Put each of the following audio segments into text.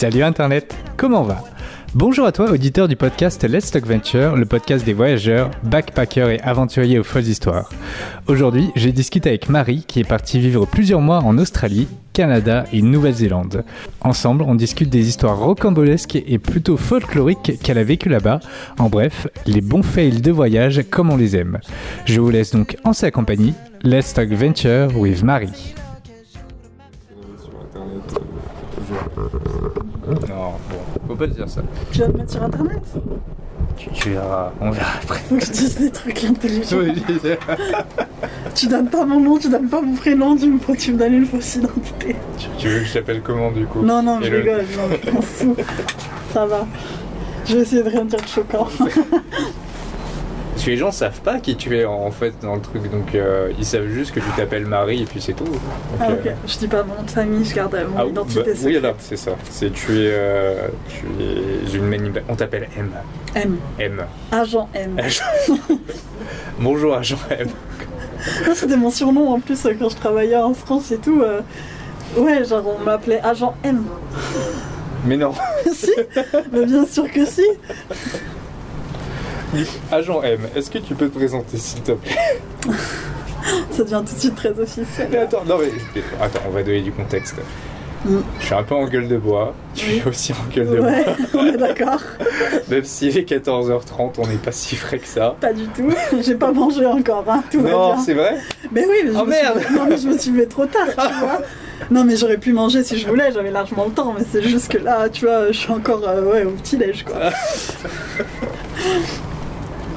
Salut Internet, comment va? Bonjour à toi, auditeur du podcast Let's Talk Venture, le podcast des voyageurs, backpackers et aventuriers aux folles histoires. Aujourd'hui, j'ai discuté avec Marie qui est partie vivre plusieurs mois en Australie, Canada et Nouvelle-Zélande. Ensemble, on discute des histoires rocambolesques et plutôt folkloriques qu'elle a vécues là-bas. En bref, les bons fails de voyage comme on les aime. Je vous laisse donc en sa compagnie. Let's Talk Venture with Marie. Non, bon, faut pas dire ça. Tu vas le mettre sur internet Tu, tu verras, on verra après. Faut que je dise des trucs intelligents. Tu donnes pas mon nom, tu donnes pas mon prénom, tu me, tu me donnes une fausse identité. tu, tu veux que je t'appelle comment du coup? Non, non, je rigole, non, je m'en fous. Ça va. Je vais essayer de rien dire de choquant. Parce que les gens savent pas qui tu es en fait dans le truc, donc euh, ils savent juste que tu t'appelles Marie et puis c'est tout. Donc, Ah, euh, ok. Je dis pas mon nom de famille, je garde mon ah, identité. bah, secrète. oui, là, c'est ça. C'est tu es, euh, tu es une manip- On t'appelle M. M. M. Agent M. Bonjour agent M. C'était mon surnom en plus euh, quand je travaillais en France et tout. Ouais, genre on m'appelait Agent M. Mais non. si Mais bien sûr que si Agent M, est-ce que tu peux te présenter s'il te plaît? Ça devient tout de suite très officiel. Mais attends, non mais attends, on va donner du contexte. Mm. Je suis un peu en gueule de bois. Tu Oui. es aussi en gueule de Ouais, on est d'accord. bois. Même s'il est 14h30, on n'est pas si frais que ça. Pas du tout. J'ai pas mangé encore, hein. tout va Non, bien. c'est vrai? Mais oui, mais je Oh, me suis- merde. Non, mais je me suis levé trop tard, tu vois. Non, mais j'aurais pu manger si je voulais, j'avais largement le temps, mais c'est juste que là, tu vois, je suis encore euh, ouais, au petit-déj, quoi.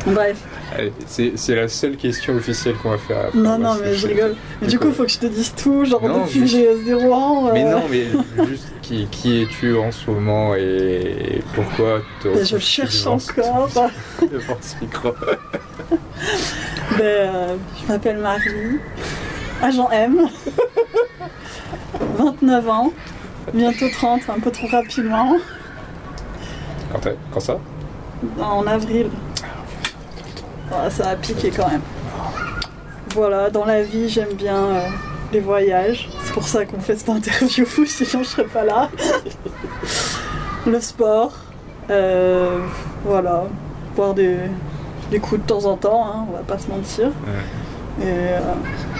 Bref, C'est la seule question officielle qu'on va faire. après. non, non, mais je rigole. Mais du coup, faut que je te dise tout, genre Non, depuis juste- j'ai 0 ans. euh, Mais non, mais juste qui, qui es-tu en ce moment et pourquoi te ben, je le cherche encore. devant ce micro? Ben, euh, je m'appelle Marie, agent M, 29 ans, bientôt 30, un peu trop rapidement, quand, quand ça? En avril. Ah, ça a piqué quand même. Voilà, dans la vie, j'aime bien euh, les voyages. C'est pour ça qu'on fait cette interview, sinon je serais pas là. Le sport, euh, voilà, boire des, des coups de temps en temps, hein, on va pas se mentir. Et euh,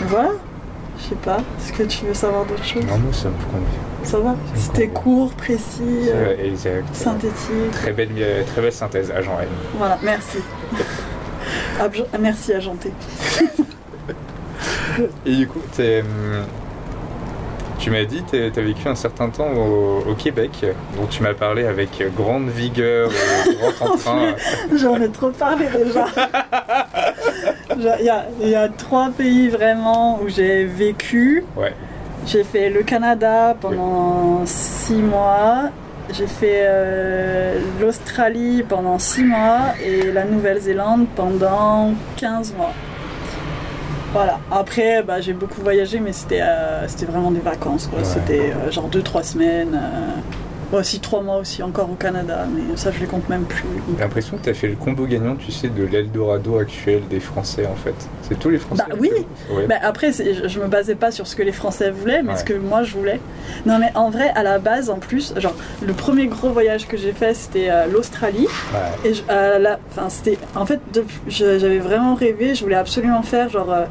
voilà, je sais pas, est-ce que tu veux savoir d'autres choses? Non, moi ça me convient. Ça va? C'était court, précis, exact. synthétique. Très belle, très belle synthèse, agent M. Voilà, merci. Abj- merci, agenté. Et du coup, t'es, hum, tu m'as dit que tu as vécu un certain temps au, au Québec, dont tu m'as parlé avec grande vigueur et grand entrain. J'en ai trop parlé déjà. Il y, a, il y a trois pays vraiment où j'ai vécu. Ouais. J'ai fait le Canada pendant six mois. J'ai fait euh, l'Australie pendant six mois et la Nouvelle-Zélande pendant 15 mois. Voilà. Après, bah, j'ai beaucoup voyagé, mais c'était euh, c'était vraiment des vacances. quoi. Ouais. C'était euh, genre 2-3 semaines. Euh, aussi 3 mois aussi encore au Canada, mais ça je les compte même plus. J'ai l'impression que tu as fait le combo gagnant, tu sais, de l'Eldorado actuel des Français en fait. C'est tous les Français Bah oui. que- ouais. Bah, après, je, me basais pas sur ce que les Français voulaient, mais Ouais. ce que moi je voulais. Non, mais en vrai, à la base, en plus, genre, le premier gros voyage que j'ai fait, c'était euh, l'Australie. Ouais. Et je- à la- enfin, c'était. En fait, j'avais vraiment rêvé, je voulais absolument faire, genre, euh,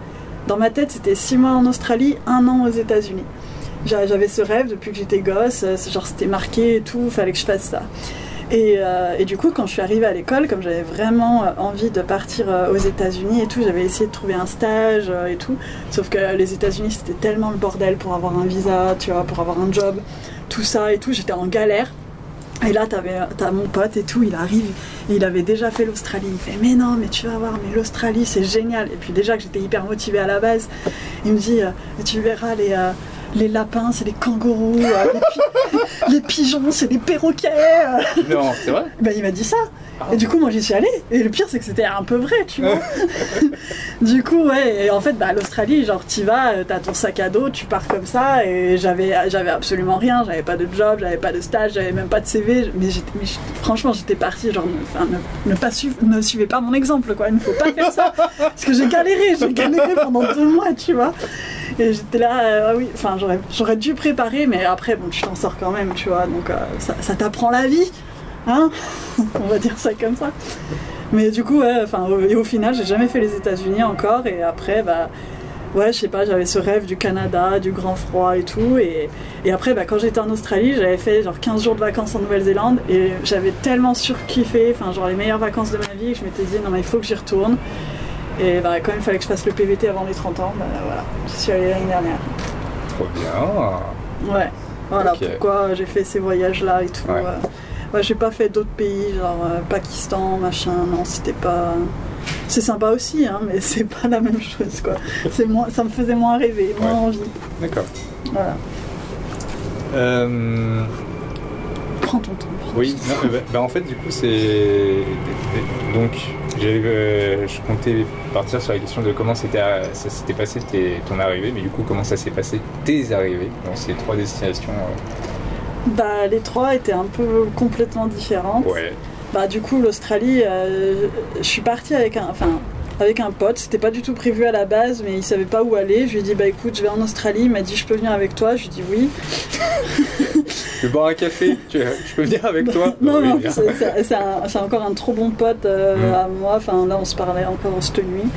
dans ma tête, c'était six mois en Australie, un an aux États-Unis. J'a- J'avais ce rêve depuis que j'étais gosse, euh, genre, c'était marqué et tout, fallait que je fasse ça. Et, euh, et du coup, quand je suis arrivée à l'école, comme j'avais vraiment euh, envie de partir aux États-Unis et tout, j'avais essayé de trouver un stage et tout. Sauf que les États-Unis, c'était tellement le bordel pour avoir un visa, tu vois, pour avoir un job, tout ça et tout. J'étais en galère. Et là, t'as mon pote et tout, il arrive, il avait déjà fait l'Australie. Il me fait, mais non, mais tu vas voir, mais l'Australie, c'est génial. Et puis déjà que j'étais hyper motivée à la base, il me dit, tu verras les, les lapins, c'est des kangourous, euh, les, pi- les pigeons, c'est des perroquets. euh. Non, c'est vrai? Ben, il m'a dit ça. Et du coup, moi, j'y suis allée. Et le pire, c'est que c'était un peu vrai, tu vois. du coup, ouais. Et en fait, bah, l'Australie, genre, t'y vas, euh, t'as ton sac à dos, tu pars comme ça. Et j'avais, j'avais absolument rien. J'avais pas de job, j'avais pas de stage, j'avais même pas de CV. Mais, j'étais- mais franchement, j'étais partie, genre, ne, ne, pas suivre, ne suivez pas mon exemple, quoi. Il ne faut pas faire ça. Parce que j'ai galéré, j'ai galéré pendant deux mois, tu vois. Et j'étais là, euh, ah oui, enfin, j'aurais, j'aurais dû préparer, mais après, bon, tu t'en sors quand même, tu vois. Donc, euh, ça, ça t'apprend la vie. Hein On va dire ça comme ça. Mais du coup, ouais, enfin, au- et au final, j'ai jamais fait les États-Unis encore. Et après, bah, ouais, je sais pas, j'avais ce rêve du Canada, du grand froid et tout. Et, et après, bah, quand j'étais en Australie, j'avais fait genre 15 jours de vacances en Nouvelle-Zélande. Et j'avais tellement surkiffé, enfin, genre les meilleures vacances de ma vie, que je m'étais dit, non, mais il faut que j'y retourne. Et bah, quand il fallait que je fasse le PVT avant les 30 ans, bah, voilà, j'y suis allée l'année dernière. Trop bien. Ouais, voilà pourquoi j'ai fait ces voyages-là et tout. Ouais. euh. Ouais, j'ai pas fait d'autres pays, genre euh, Pakistan, machin, non, c'était pas. C'est sympa aussi, hein, mais c'est pas la même chose, quoi. C'est moins, ça me faisait moins rêver, moins Ouais. envie. D'accord. Voilà. Euh, Prends ton temps. oui, non, mais bah, bah, en fait, du coup, c'est. Donc, euh, je comptais partir sur la question de comment ça s'était passé tes- ton arrivée, mais du coup, comment ça s'est passé tes arrivées dans ces trois destinations euh, Bah, les trois étaient un peu complètement différentes. Ouais. Bah, du coup, l'Australie, euh, je suis partie avec un. Enfin, avec un pote, c'était pas du tout prévu à la base, mais il savait pas où aller. Je lui ai dit, bah écoute, je vais en Australie. Il m'a dit, je peux venir avec toi. Je lui ai dit oui. Tu veux boire un café? Tu, Je peux venir avec toi? Non, non, c'est encore un trop bon pote euh, Mm. à moi. Enfin, là, on se parlait encore cette nuit.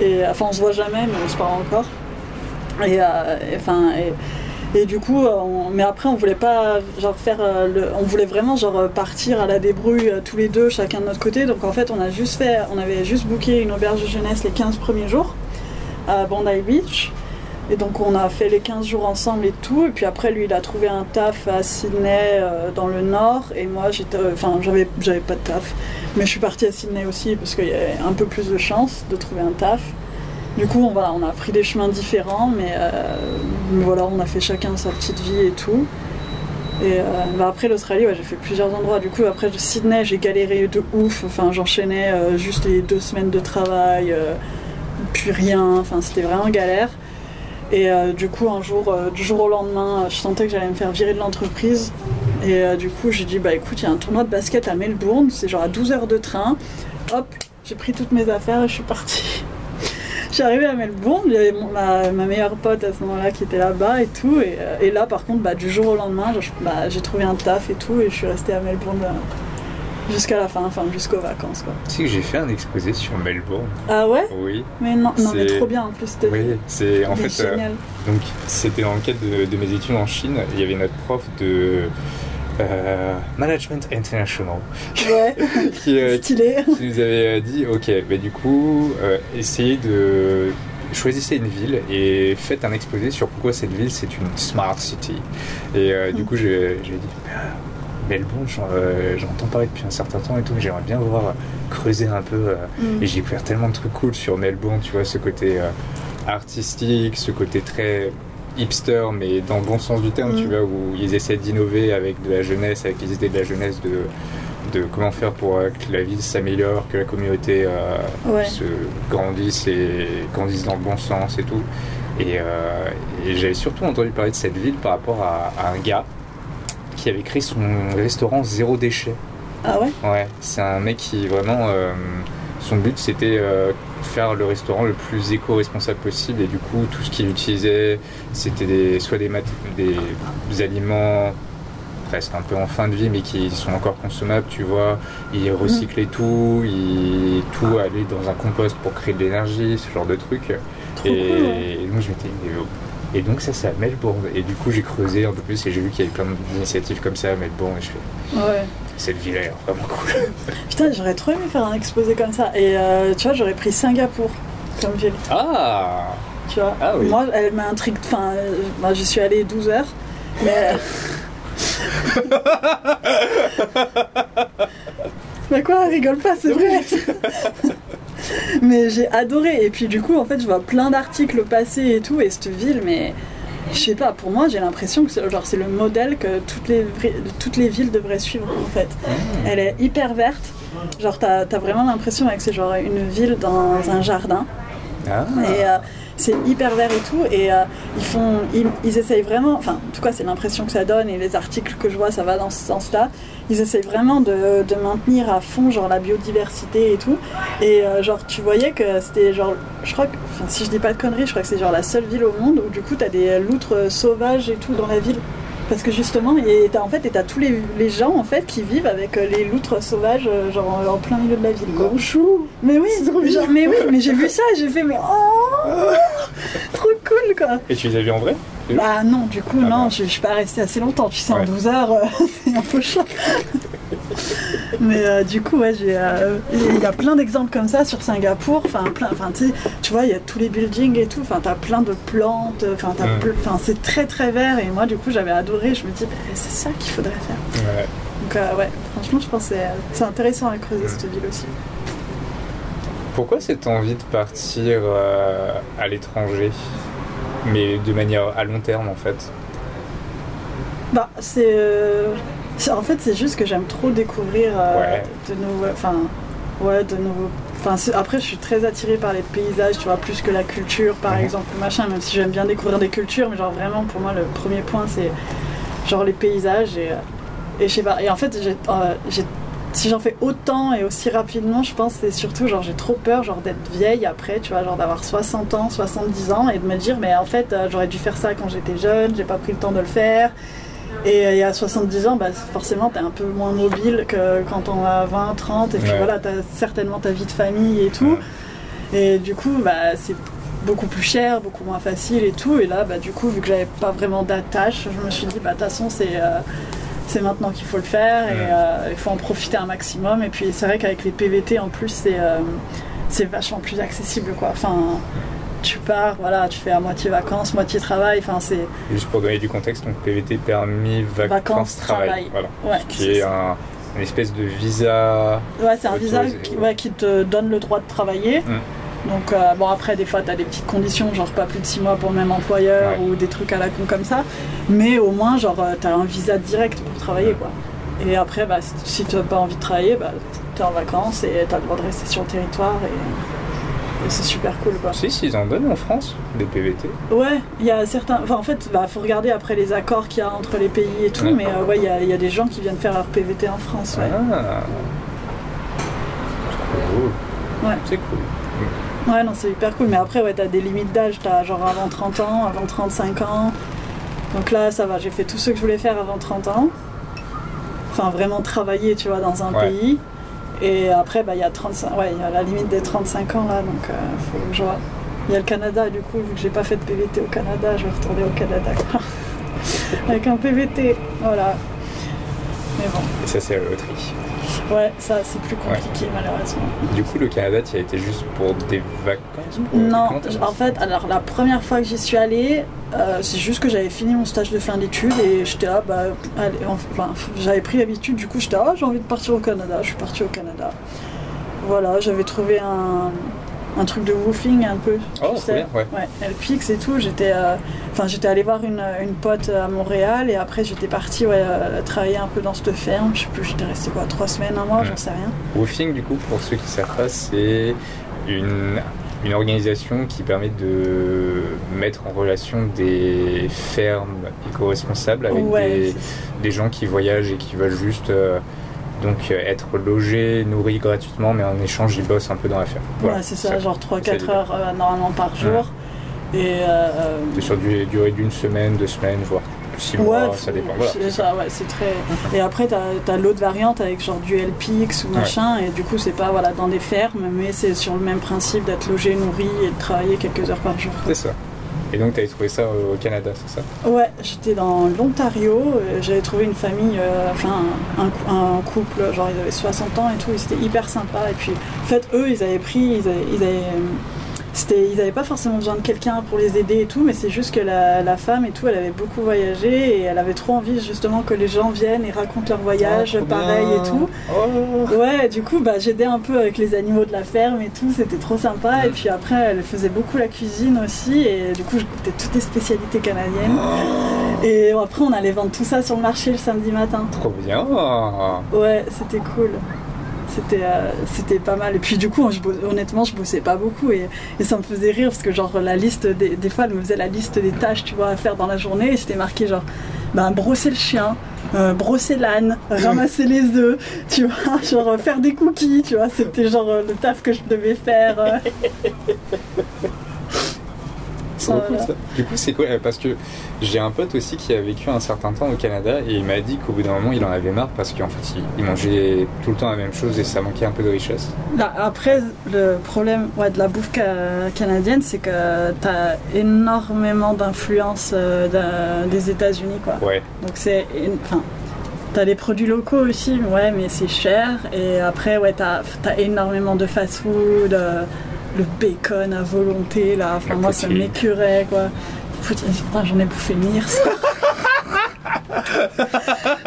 Et enfin, on se voit jamais, mais on se parle encore. Et euh, et, enfin, et, et du coup, euh, on- mais après, on voulait pas genre faire, euh, on voulait vraiment genre euh, partir à la débrouille tous les deux, chacun de notre côté. Donc en fait, on a juste fait, on avait juste booké une auberge de jeunesse les 15 premiers jours à Bondi Beach. Et donc on a fait les 15 jours ensemble et tout. Et puis après, lui, il a trouvé un taf à Sydney dans le nord. Et moi, j'étais, enfin, j'avais, j'avais pas de taf. Mais je suis partie à Sydney aussi parce qu'il y avait un peu plus de chance de trouver un taf. Du coup, on, a pris des chemins différents, mais, euh, voilà, on a fait chacun sa petite vie et tout. Et euh, bah après l'Australie, j'ai fait plusieurs endroits. Du coup, après Sydney, j'ai galéré de ouf. Enfin, j'enchaînais euh, juste les deux semaines de travail, puis rien. Enfin, c'était vraiment galère. Et du coup, un jour, du jour au lendemain, je sentais que j'allais me faire virer de l'entreprise. Et du coup, j'ai dit, bah écoute, il y a un tournoi de basket à Melbourne, c'est genre à 12 heures de train. Hop, j'ai pris toutes mes affaires et je suis partie. Je suis arrivée à Melbourne, il y avait mon- ma, ma meilleure pote à ce moment-là qui était là-bas et tout. Et, euh, et là, par contre, bah, du jour au lendemain, bah, j'ai trouvé un taf et tout. Et je suis restée à Melbourne euh, jusqu'à la fin, enfin jusqu'aux vacances. Quoi. Tu sais que j'ai fait un exposé sur Melbourne. Ah ouais? Oui. Mais non, non mais C'est- trop bien en plus. C'était Oui, c'est en fait. euh, génial. Donc, c'était dans le cadre de, de mes études en Chine. Il y avait notre prof de euh, Management International Ouais, qui, euh, stylé. qui nous avait dit Ok, bah, du coup, euh, essayez de. Choisissez une ville et faites un exposé sur pourquoi cette ville c'est une smart city. Et euh, du coup, j'ai dit Ah, Melbourne, j'en euh, j'entends parler depuis un certain temps et tout, mais j'aimerais bien voir euh, creuser un peu. euh, Mm. et j'ai découvert tellement de trucs cool sur Melbourne, tu vois, ce côté euh, artistique, ce côté très hipster, mais dans le bon sens du terme, Mm. tu vois, où ils essaient d'innover avec de la jeunesse, avec les idées de la jeunesse, de, de comment faire pour euh, que la ville s'améliore, que la communauté euh, Ouais. se grandisse et grandisse dans le bon sens et tout. Et, euh, et j'avais surtout entendu parler de cette ville par rapport à, à un gars qui avait créé son restaurant zéro déchet. Ah ouais? Ouais, c'est un mec qui vraiment. euh, son but c'était faire le restaurant le plus éco-responsable possible et du coup tout ce qu'il utilisait c'était des, soit des, mat- des, aliments presque un peu en fin de vie mais qui sont encore consommables tu vois il recyclait tout il tout allait dans un compost pour créer de l'énergie ce genre de trucs Trop et, cool. et donc je oh. et donc ça c'est à Melbourne et du coup j'ai creusé un peu plus et j'ai vu qu'il y avait plein d'initiatives comme ça à Melbourne et je fais Ouais. Cette ville a l'air vraiment cool Putain, j'aurais trop aimé faire un exposé comme ça. Et euh, tu vois, j'aurais pris Singapour comme ville. ah Tu vois. Ah oui. Moi, elle m'intrigue. Enfin, euh, moi, je suis allée 12 heures. Mais. mais quoi, rigole pas, c'est vrai. mais j'ai adoré. Et puis, du coup, en fait, je vois plein d'articles passer et tout. Et cette ville, mais. Je sais pas, pour moi, j'ai l'impression que c'est le modèle que toutes les, toutes les villes devraient suivre, en fait. Elle est hyper verte. Genre, t'as as vraiment l'impression que c'est genre une ville dans un jardin. Ah. Et euh, c'est hyper vert et tout. Et euh, ils font, ils, ils essayent vraiment, enfin, en tout cas, c'est l'impression que ça donne. Et les articles que je vois, ça va dans ce sens-là. Ils essayent vraiment de, de maintenir à fond, genre, la biodiversité et tout. Et euh, genre, tu voyais que c'était genre, je crois que, enfin, si je dis pas de conneries, je crois que c'est genre la seule ville au monde où du coup, t'as des loutres sauvages et tout dans la ville. Parce que justement, et t'as en fait, et t'as tous les, les gens en fait qui vivent avec euh, les loutres sauvages, euh, genre en plein milieu de la ville. Quoi. chou Mais oui, C'est trop genre, mais oui, mais j'ai vu ça, et j'ai fait mais oh, trop cool quoi. Et tu les as vus en vrai? Bah non, du coup Ah non, bah. je, je suis pas restée assez longtemps. Tu sais, en Ouais. 12 heures, euh, c'est un peu chaud. mais euh, du coup, ouais, j'ai, euh, il y a plein d'exemples comme ça sur Singapour. Enfin, plein, enfin, tu vois, il y a tous les buildings et tout. Enfin, t'as plein de plantes. Enfin, Mm. c'est très très vert. Et moi, du coup, j'avais adoré. Je me dis, bah, c'est ça qu'il faudrait faire. Ouais. Donc euh, ouais, franchement, je pense que c'est, intéressant à creuser cette ville aussi. Pourquoi cette envie de partir à l'étranger? Mais de manière à long terme en fait. Bah, c'est. euh, c'est- en fait, c'est juste que j'aime trop découvrir euh, Ouais. de nouveaux. Enfin, ouais, de nouveaux. Enfin, c'est- après, je suis très attirée par les paysages, tu vois, plus que la culture, par Mhm. exemple, machin, même si j'aime bien découvrir des cultures, mais genre vraiment, pour moi, le premier point, c'est genre les paysages et. euh, et je sais pas. Et en fait, j'ai. euh, j'ai- si j'en fais autant et aussi rapidement, je pense que c'est surtout genre j'ai trop peur genre d'être vieille après, tu vois, genre d'avoir 60 ans, 70 ans et de me dire mais en fait euh, j'aurais dû faire ça quand j'étais jeune, j'ai pas pris le temps de le faire. Et, euh, et à 70 ans, bah, forcément, t'es un peu moins mobile que quand on a 20, 30, et puis Ouais. voilà, t'as certainement ta vie de famille et tout. Et du coup, bah, c'est beaucoup plus cher, beaucoup moins facile et tout. Et là, bah, du coup, vu que j'avais pas vraiment d'attache, je me suis dit, bah, de toute façon, c'est euh, c'est maintenant qu'il faut le faire et euh, il faut en profiter un maximum. Et puis, c'est vrai qu'avec les PVT, en plus, c'est euh, c'est vachement plus accessible, quoi. Enfin, tu pars, voilà, tu fais à moitié vacances, moitié travail. Enfin, c'est Juste pour donner du contexte, donc PVT permis vacances, Vacances, travail. travail. Voilà. ouais, Qui est un, une espèce de visa. Ouais, c'est un visa ouais, qui te donne le droit de travailler. Mm. Donc, euh, bon, après, des fois, tu as des petites conditions, genre pas plus de 6 mois pour le même employeur Ouais. ou des trucs à la con comme ça. Mais au moins, genre, tu as un visa direct pour travailler, quoi. Et après, bah, si- si tu n'as pas envie de travailler, bah, tu es en vacances et tu as le droit de rester sur le territoire. Et, et c'est super cool, quoi. Si, s'ils en donnent en France, des PVT. Ouais, il y a certains. Enfin, en fait, bah, faut regarder après les accords qu'il y a entre les pays et tout. Mais euh, ouais, il y, a- il y a des gens qui viennent faire leur PVT en France, ouais. Ah. C'est cool. Ouais. C'est cool. Ouais, non, c'est hyper cool. Mais après, ouais, t'as des limites d'âge. T'as genre avant 30 ans, avant 35 ans. Donc là, ça va. J'ai fait tout ce que je voulais faire avant 30 ans. Enfin, vraiment travailler, tu vois, dans un Ouais. pays. Et après, bah, il y a 35... ouais, il y a la limite des 35 ans, là. Donc, euh, faut que je vois. Il y a le Canada, du coup, vu que j'ai pas fait de PVT au Canada, je vais retourner au Canada. Avec un PVT, voilà. Mais bon, Et ça, c'est la loterie. Ouais, ça, c'est plus compliqué, malheureusement. Du coup, le Canada, tu as été juste pour des vacances pour- Non, en fait, alors la première fois que j'y suis allée, euh, c'est juste que j'avais fini mon stage de fin d'études et j'étais là, bah, allez, enfin, j'avais pris l'habitude, du coup j'étais là, ah, j'ai envie de partir au Canada, je suis partie au Canada. Voilà, j'avais trouvé un, un truc de woofing un peu. Oh, tu sais. bien, ouais. Ouais, LPX et tout, j'étais euh, enfin, j'étais allée voir une, une pote à Montréal et après j'étais partie ouais, euh, travailler un peu dans cette ferme, je sais plus, j'étais restée quoi, trois semaines, un mois, j'en sais rien. Woofing, du coup, pour ceux qui ne savent pas, c'est une, une organisation qui permet de mettre en relation des fermes éco-responsables avec Ouais, des, des gens qui voyagent et qui veulent juste euh, donc euh, être logés, nourris gratuitement, mais en échange, ils bossent un peu dans la ferme. Voilà, ouais, c'est ça, genre 3-4 l'idée. heures euh, normalement par jour. Et euh, C'est sur du, durée d'une semaine, deux semaines, voire six mois, Ouais, ça dépend. Voilà, c'est ça. ça, ouais, c'est très. Et après, t'as as, l'autre variante avec genre du LPX ou machin, et du coup, c'est pas voilà, dans des fermes, mais c'est sur le même principe d'être logé, nourri et de travailler quelques heures par jour. C'est ça. Et donc, tu avais trouvé ça au Canada, c'est ça? Ouais, j'étais dans l'Ontario, euh, j'avais trouvé une famille, euh, enfin un, cou- un couple, genre ils avaient 60 ans et tout, et c'était hyper sympa. Et puis en fait, eux, ils avaient pris, ils avaient, ils avaient, euh, c'était, ils n'avaient pas forcément besoin de quelqu'un pour les aider et tout, mais c'est juste que la, la femme et tout, elle avait beaucoup voyagé et elle avait trop envie justement que les gens viennent et racontent leur voyage, Oh, trop pareil bien. et tout. Oh. Ouais, du coup, bah, j'aidais un peu avec les animaux de la ferme et tout, c'était trop sympa. Et puis après, elle faisait beaucoup la cuisine aussi, et du coup, je goûtais toutes les spécialités canadiennes. Et après, on allait vendre tout ça sur le marché le samedi matin. Trop bien Ouais, c'était cool. C'était euh, c'était pas mal. Et puis du coup, honnêtement, je bossais pas beaucoup et, ça me faisait rire parce que genre la liste des, fois, elle me faisait la liste des tâches, tu vois, à faire dans la journée et c'était marqué genre, ben brosser le chien, euh, brosser l'âne, ramasser les œufs, tu vois, genre euh, faire des cookies, tu vois, c'était genre euh, le taf que je devais faire. Euh. C'est trop cool Voilà. ça. Du coup, c'est quoi Parce que j'ai un pote aussi qui a vécu un certain temps au Canada et il m'a dit qu'au bout d'un moment, il en avait marre parce qu'en fait, il, il mangeait tout le temps la même chose et ça manquait un peu de richesse. Là, après, le problème ouais, de la bouffe ca- canadienne, c'est que tu as énormément d'influence euh, des États-Unis, quoi. Ouais. Donc c'est, enfin, t'as des produits locaux aussi, ouais, mais c'est cher. Et après, ouais, t'as as énormément de fast-food, euh, le bacon à volonté, là. Enfin, La moi, ça m'écurait, quoi. Poutine, putain, j'en ai bouffé mire.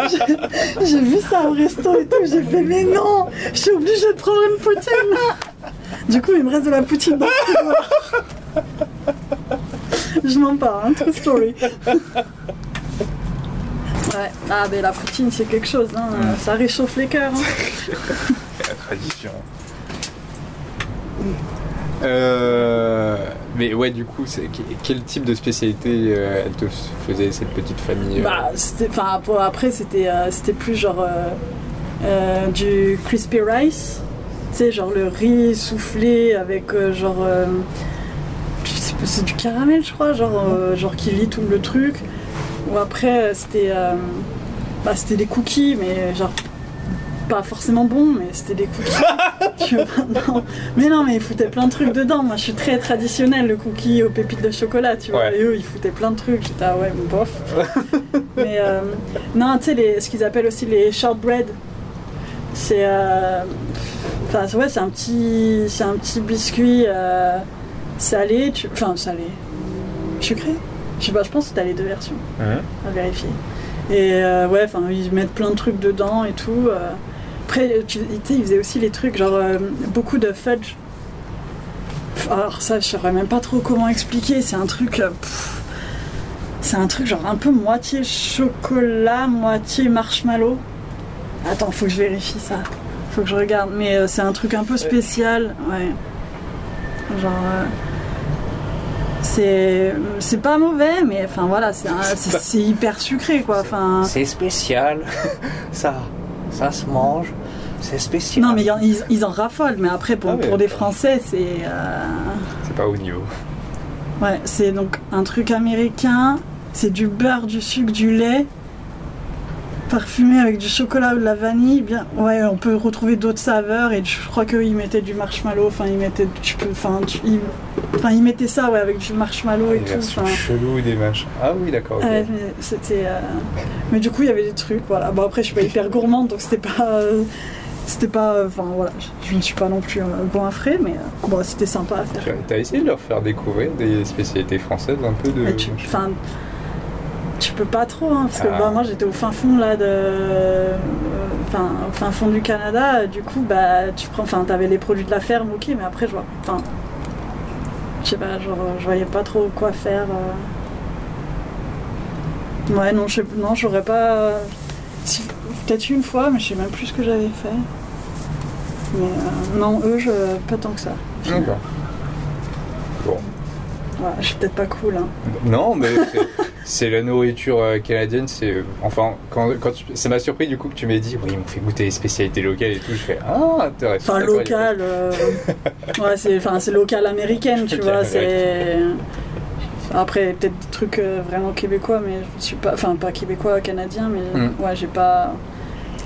J'ai- J'ai vu ça au resto et tout, j'ai fait mais non, je suis obligée de prendre une poutine. Du coup, il me reste de la poutine dans le. Je m'en parle, hein, true story. Ouais, ah mais la poutine c'est quelque chose, hein. ça réchauffe les cœurs. hein. La tradition. Euh, mais ouais, du coup, quel type de spécialité euh, elle te faisait cette petite famille euh, Bah, après c'était, plus genre du crispy rice, tu sais, genre le riz soufflé avec genre, c'est du caramel je crois, genre, genre qui lit tout le truc. Ou après c'était, bah, c'était des cookies, mais genre pas forcément bon, mais c'était des cookies. Non. Mais non, mais ils foutaient plein de trucs dedans. Moi, je suis très traditionnelle, le cookie aux pépites de chocolat, tu vois. Ouais. Et eux, ils foutaient plein de trucs. J'étais, ah ouais, bof. mais euh, non, tu sais, ce qu'ils appellent aussi les shortbread, c'est. euh, Enfin, ouais, c'est un petit, c'est un petit biscuit euh, salé, tu- enfin salé, sucré. Je sais pas, je pense que t'as les deux versions hein? à vérifier. Et euh, ouais, enfin, ils mettent plein de trucs dedans et tout. euh. Après, tu ils faisaient aussi les trucs, genre euh, beaucoup de fudge. Alors ça, je saurais même pas trop comment expliquer. C'est un truc... euh, pff, c'est un truc genre un peu moitié chocolat, moitié marshmallow. Attends, faut que je vérifie ça. Faut que je regarde. Mais euh, c'est un truc un peu spécial. Ouais. Genre... euh, c'est c'est pas mauvais mais enfin voilà c'est un- c'est c'est hyper sucré quoi enfin C'est spécial. ça, ça se mange. C'est spécial. non mais ils en- ils, ils en raffolent mais après pour, Ah pour des français c'est euh, C'est pas au niveau. ouais c'est donc un truc américain c'est du beurre du sucre du lait parfumé avec du chocolat ou de la vanille bien ouais on peut retrouver d'autres saveurs et je crois qu'ils mettaient du marshmallow enfin ils mettaient tu peux enfin ils, ils mettaient ça ouais avec du marshmallow et tout enfin chelou des machins. Ah oui, d'accord. c'était. euh, Mais du coup, il y avait des trucs, voilà. Bon, après, je suis pas hyper gourmande, donc c'était pas. euh, C'était pas. euh, Enfin, voilà, je, ne suis pas non plus bon à frais, mais bon, c'était sympa à faire. Tu as- T'as essayé de leur faire découvrir des spécialités françaises un peu de. Enfin, tu peux pas trop, hein, parce que Ah. bah, moi j'étais au fin fond là de, euh, enfin au fin fond du Canada. euh, Du coup, bah tu prends, enfin t'avais les produits de la ferme, ok, mais après je vois, enfin, je sais pas, genre je voyais pas trop quoi faire. euh. Ouais, non, je sais- non, j'aurais pas. si- Peut-être une fois, mais je sais même plus ce que j'avais fait. Mais euh, non, eux, je, pas tant que ça. D'accord. Bon. Ouais, je suis peut-être pas cool. Hein. Non, mais c'est- la nourriture euh, canadienne. C'est enfin quand, quand tu- ça m'a surpris du coup que tu m'aies dit oui ils m'ont fait goûter les spécialités locales et tout. Je fais ah intéressant. Enfin, local. euh, ouais, c'est enfin, c'est local américaine, tu vois. C'est. Après, peut-être des trucs euh, vraiment québécois, mais je suis pas. Enfin, pas québécois, canadien, mais Mm. ouais, j'ai pas.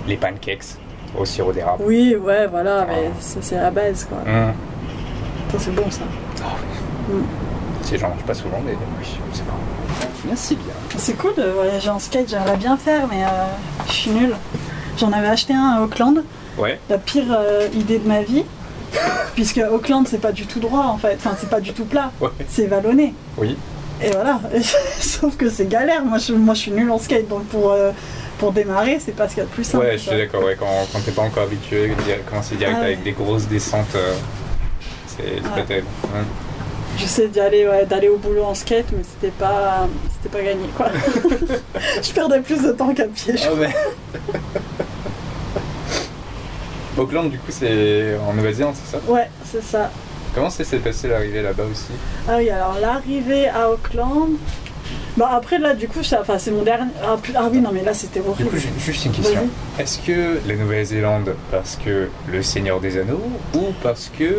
Les pancakes au sirop d'érable. Oui, ouais, voilà, mais Ah. ça, c'est la base, quoi. Ça, c'est bon, ça. C'est j'en mange pas souvent mais oui c'est bon. Merci bien. C'est cool de voyager en skate, j'aimerais bien faire, mais euh, je suis nulle. J'en avais acheté un à Auckland, Ouais. la pire euh, idée de ma vie. Puisque Auckland, c'est pas du tout droit, en fait. Enfin, c'est pas du tout plat. Ouais. C'est vallonné. Oui. Et voilà, sauf que c'est galère. Moi je, moi, je suis nulle en skate, donc pour, euh, pour démarrer, c'est pas ce qu'il y a de plus simple. Ouais, je suis d'accord. Ouais, quand, quand t'es pas encore habitué, commencer direct Ah ouais. avec des grosses descentes, c'est c'est pas terrible. J'essaie ouais, d'aller au boulot en skate, mais c'était pas, c'était pas gagné, quoi. je perdais plus de temps qu'à pied. je Ah. Auckland, du coup, c'est en Nouvelle-Zélande, c'est ça? Ouais, c'est ça. Comment ça s'est passé l'arrivée là-bas aussi? Ah oui, alors l'arrivée à Auckland. Bah après là du coup ça- enfin, c'est mon dernier ah, plus- ah oui non mais là c'était Du horrible coup, j'ai juste une question. Est-ce que la Nouvelle-Zélande, parce que le Seigneur des Anneaux, ou parce que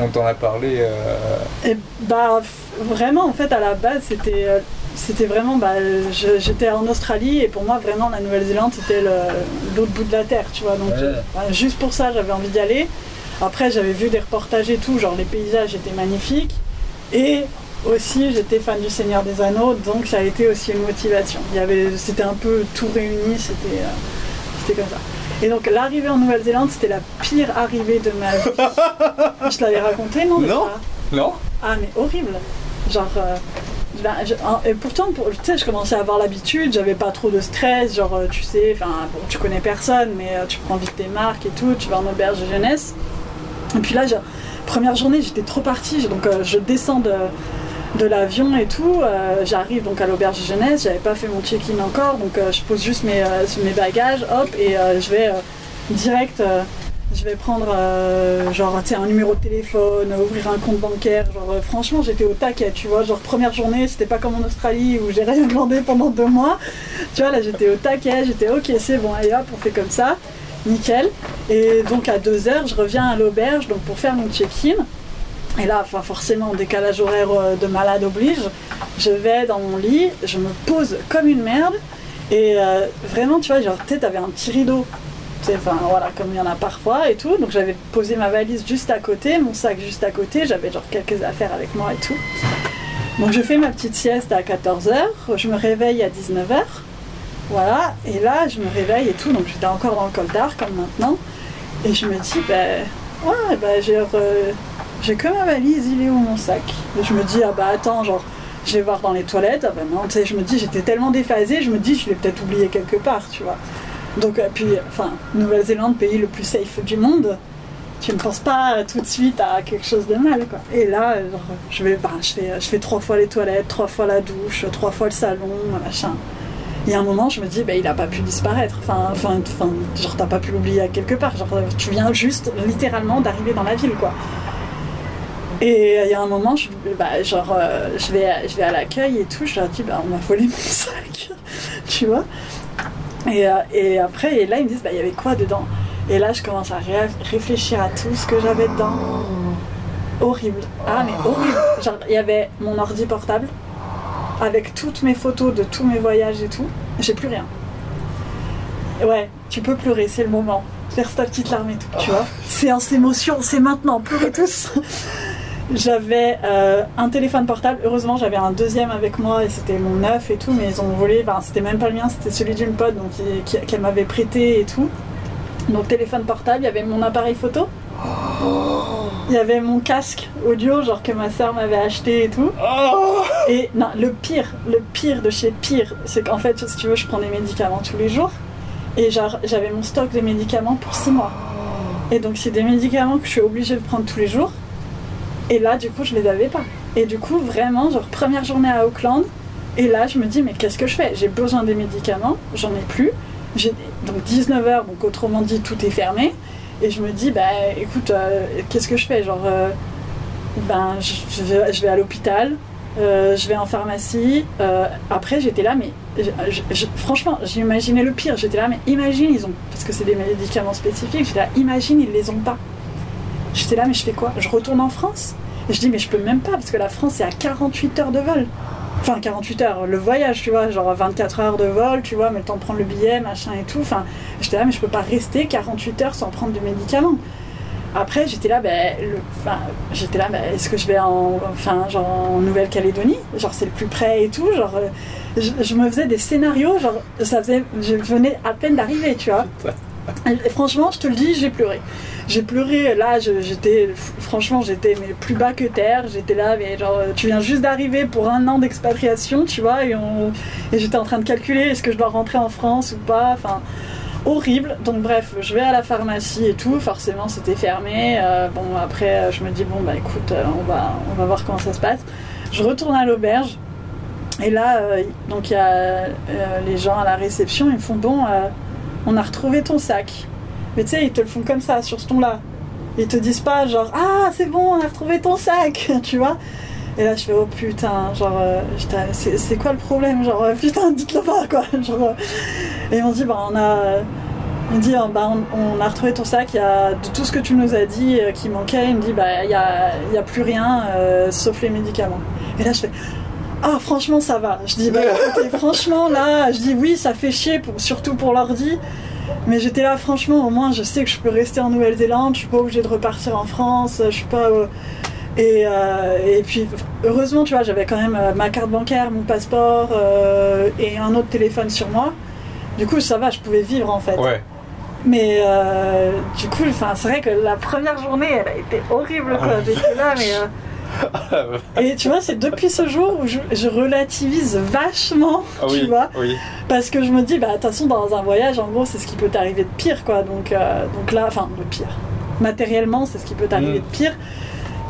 on t'en a parlé euh, Et bah vraiment en fait à la base c'était euh, c'était vraiment bah j'étais en Australie et pour moi vraiment la Nouvelle-Zélande c'était l'autre bout de la terre tu vois. Donc Ouais. euh, bah, juste pour ça j'avais envie d'y aller. Après j'avais vu des reportages et tout genre les paysages étaient magnifiques. Et aussi j'étais fan du Seigneur des Anneaux donc ça a été aussi une motivation. Il y avait c'était un peu tout réuni c'était euh, c'était comme ça. Et donc l'arrivée en Nouvelle-Zélande c'était la pire arrivée de ma vie. Je l'avais raconté non Non. pas Non. Ah mais horrible. Genre... euh, ben, je- et pourtant, pour- tu sais, je commençais à avoir l'habitude, j'avais pas trop de stress, genre, euh, tu sais, enfin, bon, tu connais personne, mais euh, tu prends vite tes marques et tout, tu vas en auberge de jeunesse. Et puis là, je- première journée, j'étais trop partie, donc euh, je descends de, de l'avion et tout, euh, j'arrive donc à l'auberge jeunesse, j'avais pas fait mon check-in encore, donc euh, je pose juste mes, euh, bagages, hop, et je vais direct... je vais prendre genre un numéro de téléphone, ouvrir un compte bancaire. Genre franchement j'étais au taquet, tu vois. Genre première journée, c'était pas comme en Australie où j'ai rien demandé pendant deux mois. Tu vois là j'étais au taquet, j'étais ok c'est bon, allez hop on fait comme ça, nickel. Et donc à 2 heures je reviens à l'auberge donc pour faire mon check-in. Et là, enfin, forcément, décalage horaire euh, de malade oblige. Je vais dans mon lit, je me pose comme une merde. Et euh, vraiment, tu vois, genre, tu t'avais un petit rideau. Enfin, voilà, comme il y en a parfois et tout. Donc, j'avais posé ma valise juste à côté, mon sac juste à côté. J'avais genre quelques affaires avec moi et tout. Donc, je fais ma petite sieste à 14h. Je me réveille à 19h. Voilà. Et là, je me réveille et tout. Donc, j'étais encore dans le coltard, comme maintenant. Et je me dis, ben, ouais, ben, j'ai. re- j'ai que ma valise, il est où mon sac je me dis, ah bah attends, genre, je vais voir dans les toilettes. Ah bah non, tu sais, je me dis, j'étais tellement déphasée, je me dis, je l'ai peut-être oublié quelque part, tu vois. Donc, euh, puis, enfin, Nouvelle-Zélande, pays le plus safe du monde, tu ne penses pas tout de suite à quelque chose de mal, quoi. Et là, genre, je, vais, bah, je, fais, je fais trois fois les toilettes, trois fois la douche, trois fois le salon, machin. Il y a un moment, je me dis, bah, il a pas pu disparaître. Enfin, enfin, enfin genre, t'as pas pu l'oublier quelque part. Genre, tu viens juste, littéralement, d'arriver dans la ville, quoi. Et il y a un moment, je, bah, genre, euh, je, vais, je vais à l'accueil et tout, je leur dis, bah, on m'a volé mon sac, tu vois. Et, euh, et après, et là, ils me disent, bah, il y avait quoi dedans? Et là, je commence à ré- réfléchir à tout ce que j'avais dedans. Horrible. Ah, mais horrible. Genre, il y avait mon ordi portable, avec toutes mes photos de tous mes voyages et tout. J'ai plus rien. Ouais, tu peux pleurer, c'est le moment. Faire ta petite larme et tout, tu vois. Séance émotion, c'est maintenant, pleurez tous. J'avais euh, un téléphone portable. Heureusement, j'avais un deuxième avec moi et c'était mon neuf et tout, mais ils ont volé. Enfin, c'était même pas le mien, c'était celui d'une pote donc qu'elle m'avait prêté et tout. Donc téléphone portable, il y avait mon appareil photo. Il y avait mon casque audio, genre que ma soeur m'avait acheté et tout. Et non, le pire, le pire de chez pire, c'est qu'en fait, si tu veux, je prends des médicaments tous les jours. Et genre, j'avais mon stock de médicaments pour 6 mois. Et donc, c'est des médicaments que je suis obligée de prendre tous les jours. Et là, du coup, je les avais pas. Et du coup, vraiment, genre, première journée à Auckland. Et là, je me dis, mais qu'est-ce que je fais? J'ai besoin des médicaments, j'en ai plus. Donc 19h, donc autrement dit, tout est fermé. Et je me dis, bah écoute, euh, qu'est-ce que je fais? Genre, euh, ben, je, vais, à l'hôpital, euh, je vais en pharmacie. après, j'étais là, mais franchement, j'imaginais le pire. J'étais là, mais imagine, ils ont. Parce que c'est des médicaments spécifiques, j'étais là, imagine, ils les ont pas. J'étais là, mais je fais quoi? Je retourne en France? Et je dis, mais je peux même pas, parce que la France, c'est à 48 heures de vol. Enfin, 48 heures, le voyage, tu vois, genre 24 heures de vol, tu vois, mais le temps de prendre le billet, machin et tout. Enfin, j'étais là, mais je peux pas rester 48 heures sans prendre de médicaments. Après, j'étais là, ben, le- enfin, j'étais là, ben, est-ce que je vais en, enfin, genre en Nouvelle-Calédonie? Genre, c'est le plus près et tout. Genre, euh, je, je me faisais des scénarios, genre, ça faisait, je venais à peine d'arriver, tu vois. Et franchement, je te le dis, j'ai pleuré. J'ai pleuré, là, j'étais, franchement, j'étais mais plus bas que terre. J'étais là, mais genre, tu viens juste d'arriver pour un an d'expatriation, tu vois, et, on- j'étais en train de calculer est-ce que je dois rentrer en France ou pas. Enfin, horrible. Donc, bref, je vais à la pharmacie et tout. Forcément, c'était fermé. Euh, bon, après, je me dis, bon, bah écoute, euh, on, va, on va voir comment ça se passe. Je retourne à l'auberge. Et là, euh, donc il y a les gens à la réception, ils me font bon, on a retrouvé ton sac. Mais tu sais, ils te le font comme ça, sur ce ton-là. Ils te disent pas genre ah c'est bon, on a retrouvé ton sac, tu vois. Et là je fais oh putain, genre euh, c'est quoi le problème, genre euh, putain dites-le pas quoi. Genre, euh, et on dit bah on a on dit bah on, on a retrouvé ton sac, il y a de tout ce que tu nous as dit euh, qui manquait, il me dit bah il y a, y a plus rien euh, sauf les médicaments. Et là je fais ah franchement ça va. Je dis bah écoutez, franchement là, je dis oui ça fait chier pour, surtout pour l'ordi. Mais j'étais là, franchement, au moins je sais que je peux rester en Nouvelle-Zélande, je suis pas obligée de repartir en France, je suis pas. euh, Et, euh, et puis, heureusement, tu vois, j'avais quand même euh, ma carte bancaire, mon passeport euh, et un autre téléphone sur moi. Du coup, ça va, je pouvais vivre en fait. Ouais. Mais du coup, c'est vrai que la première journée, elle a été horrible, quoi. J'étais là, mais. Et tu vois, c'est depuis ce jour où je, je relativise vachement, Ah tu oui, vois. oui. Parce que je me dis, bah, de toute façon, dans un voyage, en gros, c'est ce qui peut t'arriver de pire, quoi. Donc, euh, donc là, enfin, de pire. Matériellement, c'est ce qui peut t'arriver Mm. de pire.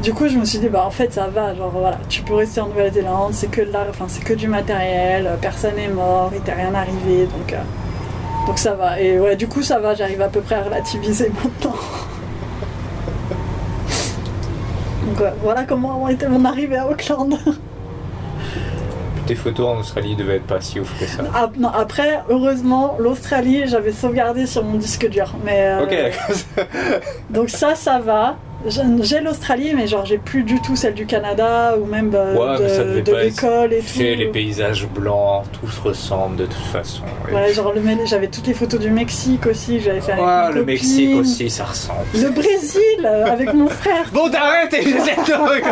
Du coup, je me suis dit, bah, en fait, ça va. Genre, voilà, tu peux rester en Nouvelle-Zélande, c'est que, de la- enfin, c'est que du matériel, euh, personne n'est mort, il t'est rien arrivé, donc, euh, donc ça va. Et ouais, du coup, ça va, j'arrive à peu près à relativiser maintenant. Voilà comment été mon arrivée à Auckland. Tes photos en Australie devaient être pas si ouf que ça. Ah, non, après, heureusement, l'Australie, j'avais sauvegardé sur mon disque dur. Mais, euh, Ok. Donc ça, ça va. J'ai l'Australie, mais genre j'ai plus du tout celle du Canada ou même euh, Ouais, de, l'école et tout. les paysages blancs, tout se ressemble de toute façon. Ouais, genre j'avais toutes les photos du Mexique aussi, j'avais fait avec Ouais, le. Mexique aussi, ça ressemble. Le Brésil euh, avec mon frère. Bon, t'arrêtes et de J'avais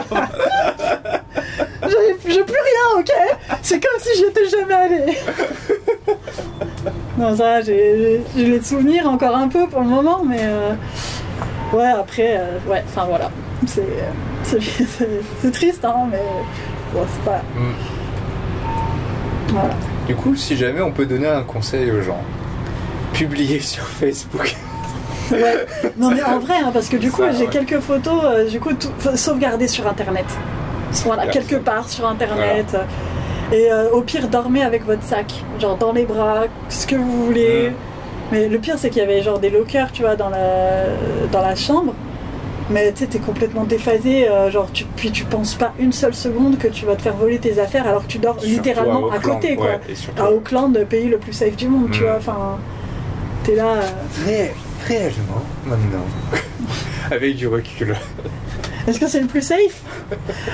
j'ai plus rien, ok? C'est comme si j'y étais jamais allée. non, ça, j'ai les souvenirs encore un peu pour le moment, mais euh, ouais, après, euh, ouais, enfin voilà. C'est triste, hein, mais bon, c'est pas. Mm. Voilà. Du coup, si jamais on peut donner un conseil aux gens, publier sur Facebook. Ouais. Non, mais en vrai, hein, parce que du coup, j'ai quelques photos, euh, du coup, tout, sauvegardées sur internet. Voilà, quelque part sur internet. Et euh, au pire, dormez avec votre sac, genre dans les bras, ce que vous voulez. Mm. Mais le pire, c'est qu'il y avait genre des lockers, tu vois, dans la, dans la chambre. Mais tu sais, t'es complètement déphasé, euh, genre, tu, puis tu penses pas une seule seconde que tu vas te faire voler tes affaires alors que tu dors Surtout littéralement à, Auckland, côté, quoi. ouais, et surtout- À Auckland, le pays le plus safe du monde, tu Mm. vois, enfin. T'es là. euh, Ré- réellement, maintenant. Avec du recul. Est-ce que c'est le plus safe?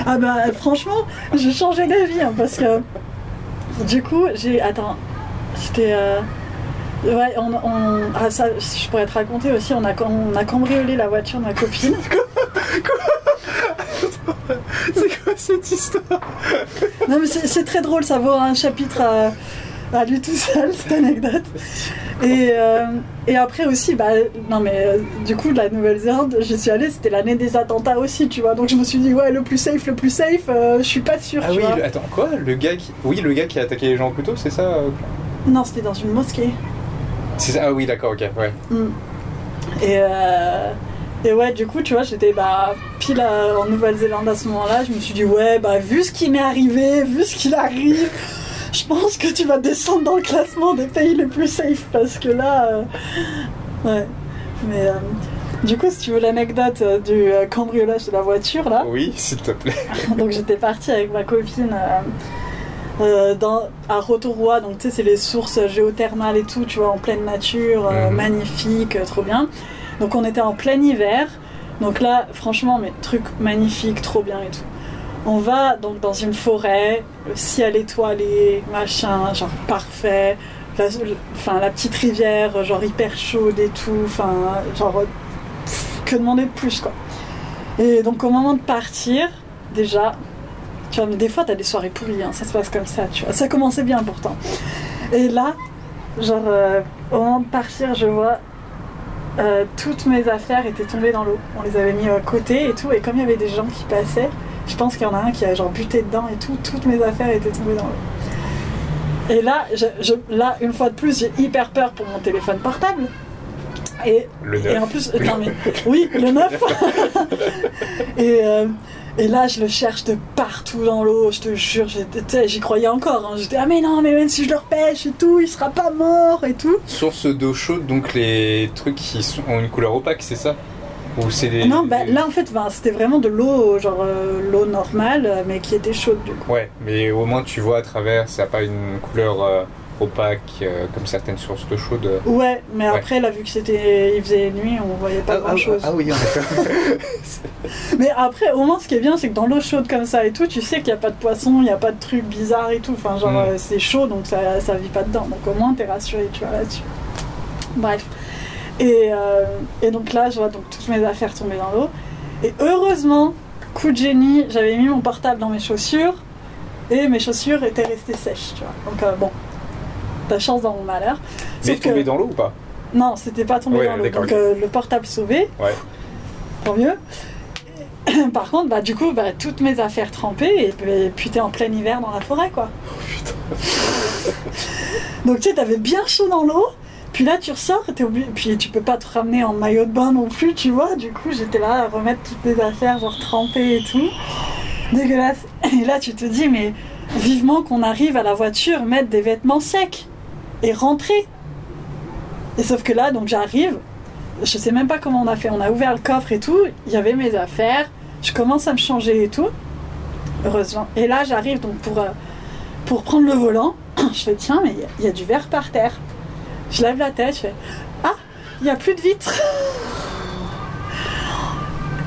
Ah bah franchement, j'ai changé d'avis hein, parce que du coup j'ai attends, c'était euh, ouais on, on- ah ça je pourrais te raconter aussi on a on a cambriolé la voiture de ma copine. C'est quoi cette histoire? Non mais c'est c'est très drôle, ça vaut un chapitre à, à lui tout seul cette anecdote. Et, euh, et après aussi bah non mais euh, du coup la Nouvelle-Zélande j'y suis allée c'était l'année des attentats aussi tu vois donc je me suis dit ouais le plus safe le plus safe euh, je suis pas sûre Ah tu oui, vois. le- attends, quoi Le gars qui. Oui, le gars qui a attaqué les gens au couteau, c'est ça Non c'était dans une mosquée. C'est ça Ah oui, d'accord, ok, ouais. Mm. Et, et ouais, du coup, tu vois, j'étais bah, pile à- en Nouvelle-Zélande à ce moment-là. Je me suis dit, ouais, bah, vu ce qui m'est arrivé, vu ce qu'il arrive, je pense que tu vas descendre dans le classement des pays les plus safe parce que là. euh, ouais. Mais euh, du coup, si tu veux l'anecdote euh, du cambriolage de la voiture, là. Oui, s'il te plaît. Donc j'étais partie avec ma copine euh, dans, à Rotorua, donc tu sais c'est les sources géothermales et tout, tu vois, en pleine nature, euh, Mhm. magnifique, trop bien. Donc on était en plein hiver, donc là franchement mais truc magnifique, trop bien et tout. On va donc dans une forêt, ciel étoilé, machin, genre parfait. La, enfin, la petite rivière, genre hyper chaude et tout, enfin, genre, que demander de plus quoi. Et donc au moment de partir, déjà, tu vois, des fois t'as des soirées pourries, hein, ça se passe comme ça, tu vois. Ça commençait bien pourtant. Et là, genre, euh, au moment de partir, je vois euh, toutes mes affaires étaient tombées dans l'eau. On les avait mis à côté et tout, et comme il y avait des gens qui passaient, je pense qu'il y en a un qui a genre buté dedans et tout, toutes mes affaires étaient tombées dans l'eau. Et là, je, je- là, une fois de plus, j'ai hyper peur pour mon téléphone portable. Et Le et en plus, non mais, oui, le 9. et, euh, Et là, je le cherche de partout dans l'eau, je te jure, j'y croyais encore. hein. J'étais, ah mais non, mais même si je le repêche et tout, il sera pas mort et tout. Source d'eau chaude, donc les trucs qui sont, ont une couleur opaque, c'est ça? Ou c'est des. non, bah, là en fait, ben, c'était vraiment de l'eau, genre euh, l'eau normale, euh, mais qui était chaude du coup. Ouais, mais au moins tu vois à travers, ça n'a pas une couleur euh, opaque euh, comme certaines sources d'eau chaude. Ouais, mais Ouais. après, là, vu que c'était, il faisait nuit, on voyait pas grand chose. oui, en effet. Mais après, au moins, ce qui est bien, c'est que dans l'eau chaude comme ça et tout, tu sais qu'il n'y a pas de poisson, il n'y a pas de trucs bizarres et tout. Enfin, genre, Mm. euh, c'est chaud, donc ça, ça vit pas dedans. Donc au moins, t'es rassuré, tu vois, là-dessus. Bref. Et, euh, et donc là, je vois donc toutes mes affaires tomber dans l'eau. Et heureusement, coup de génie, j'avais mis mon portable dans mes chaussures et mes chaussures étaient restées sèches, tu vois. Donc euh, bon, t'as chance dans mon malheur. Mais Sauf que- tombé dans l'eau ou pas? Non, c'était pas tombé Ouais, dans l'eau. Donc euh, le portable sauvé, Ouais. tant mieux. Par contre, bah, du coup, bah, toutes mes affaires trempées, et puis, et puis t'es en plein hiver dans la forêt, quoi. Donc tu sais, t'avais bien chaud dans l'eau, puis là tu ressors, t'es puis tu peux pas te ramener en maillot de bain non plus, tu vois. Du coup, j'étais là à remettre toutes mes affaires, genre trempées et tout. Dégueulasse. Et là, tu te dis, mais vivement qu'on arrive à la voiture, mettre des vêtements secs et rentrer. Et sauf que là, donc j'arrive, je sais même pas comment on a fait. On a ouvert le coffre et tout, il y avait mes affaires, je commence à me changer et tout. Heureusement. Et là, j'arrive donc pour, euh, pour prendre le volant. Je fais, tiens, mais il y, a du verre par terre. Je lève la tête, je fais, ah, il n'y a plus de vitres.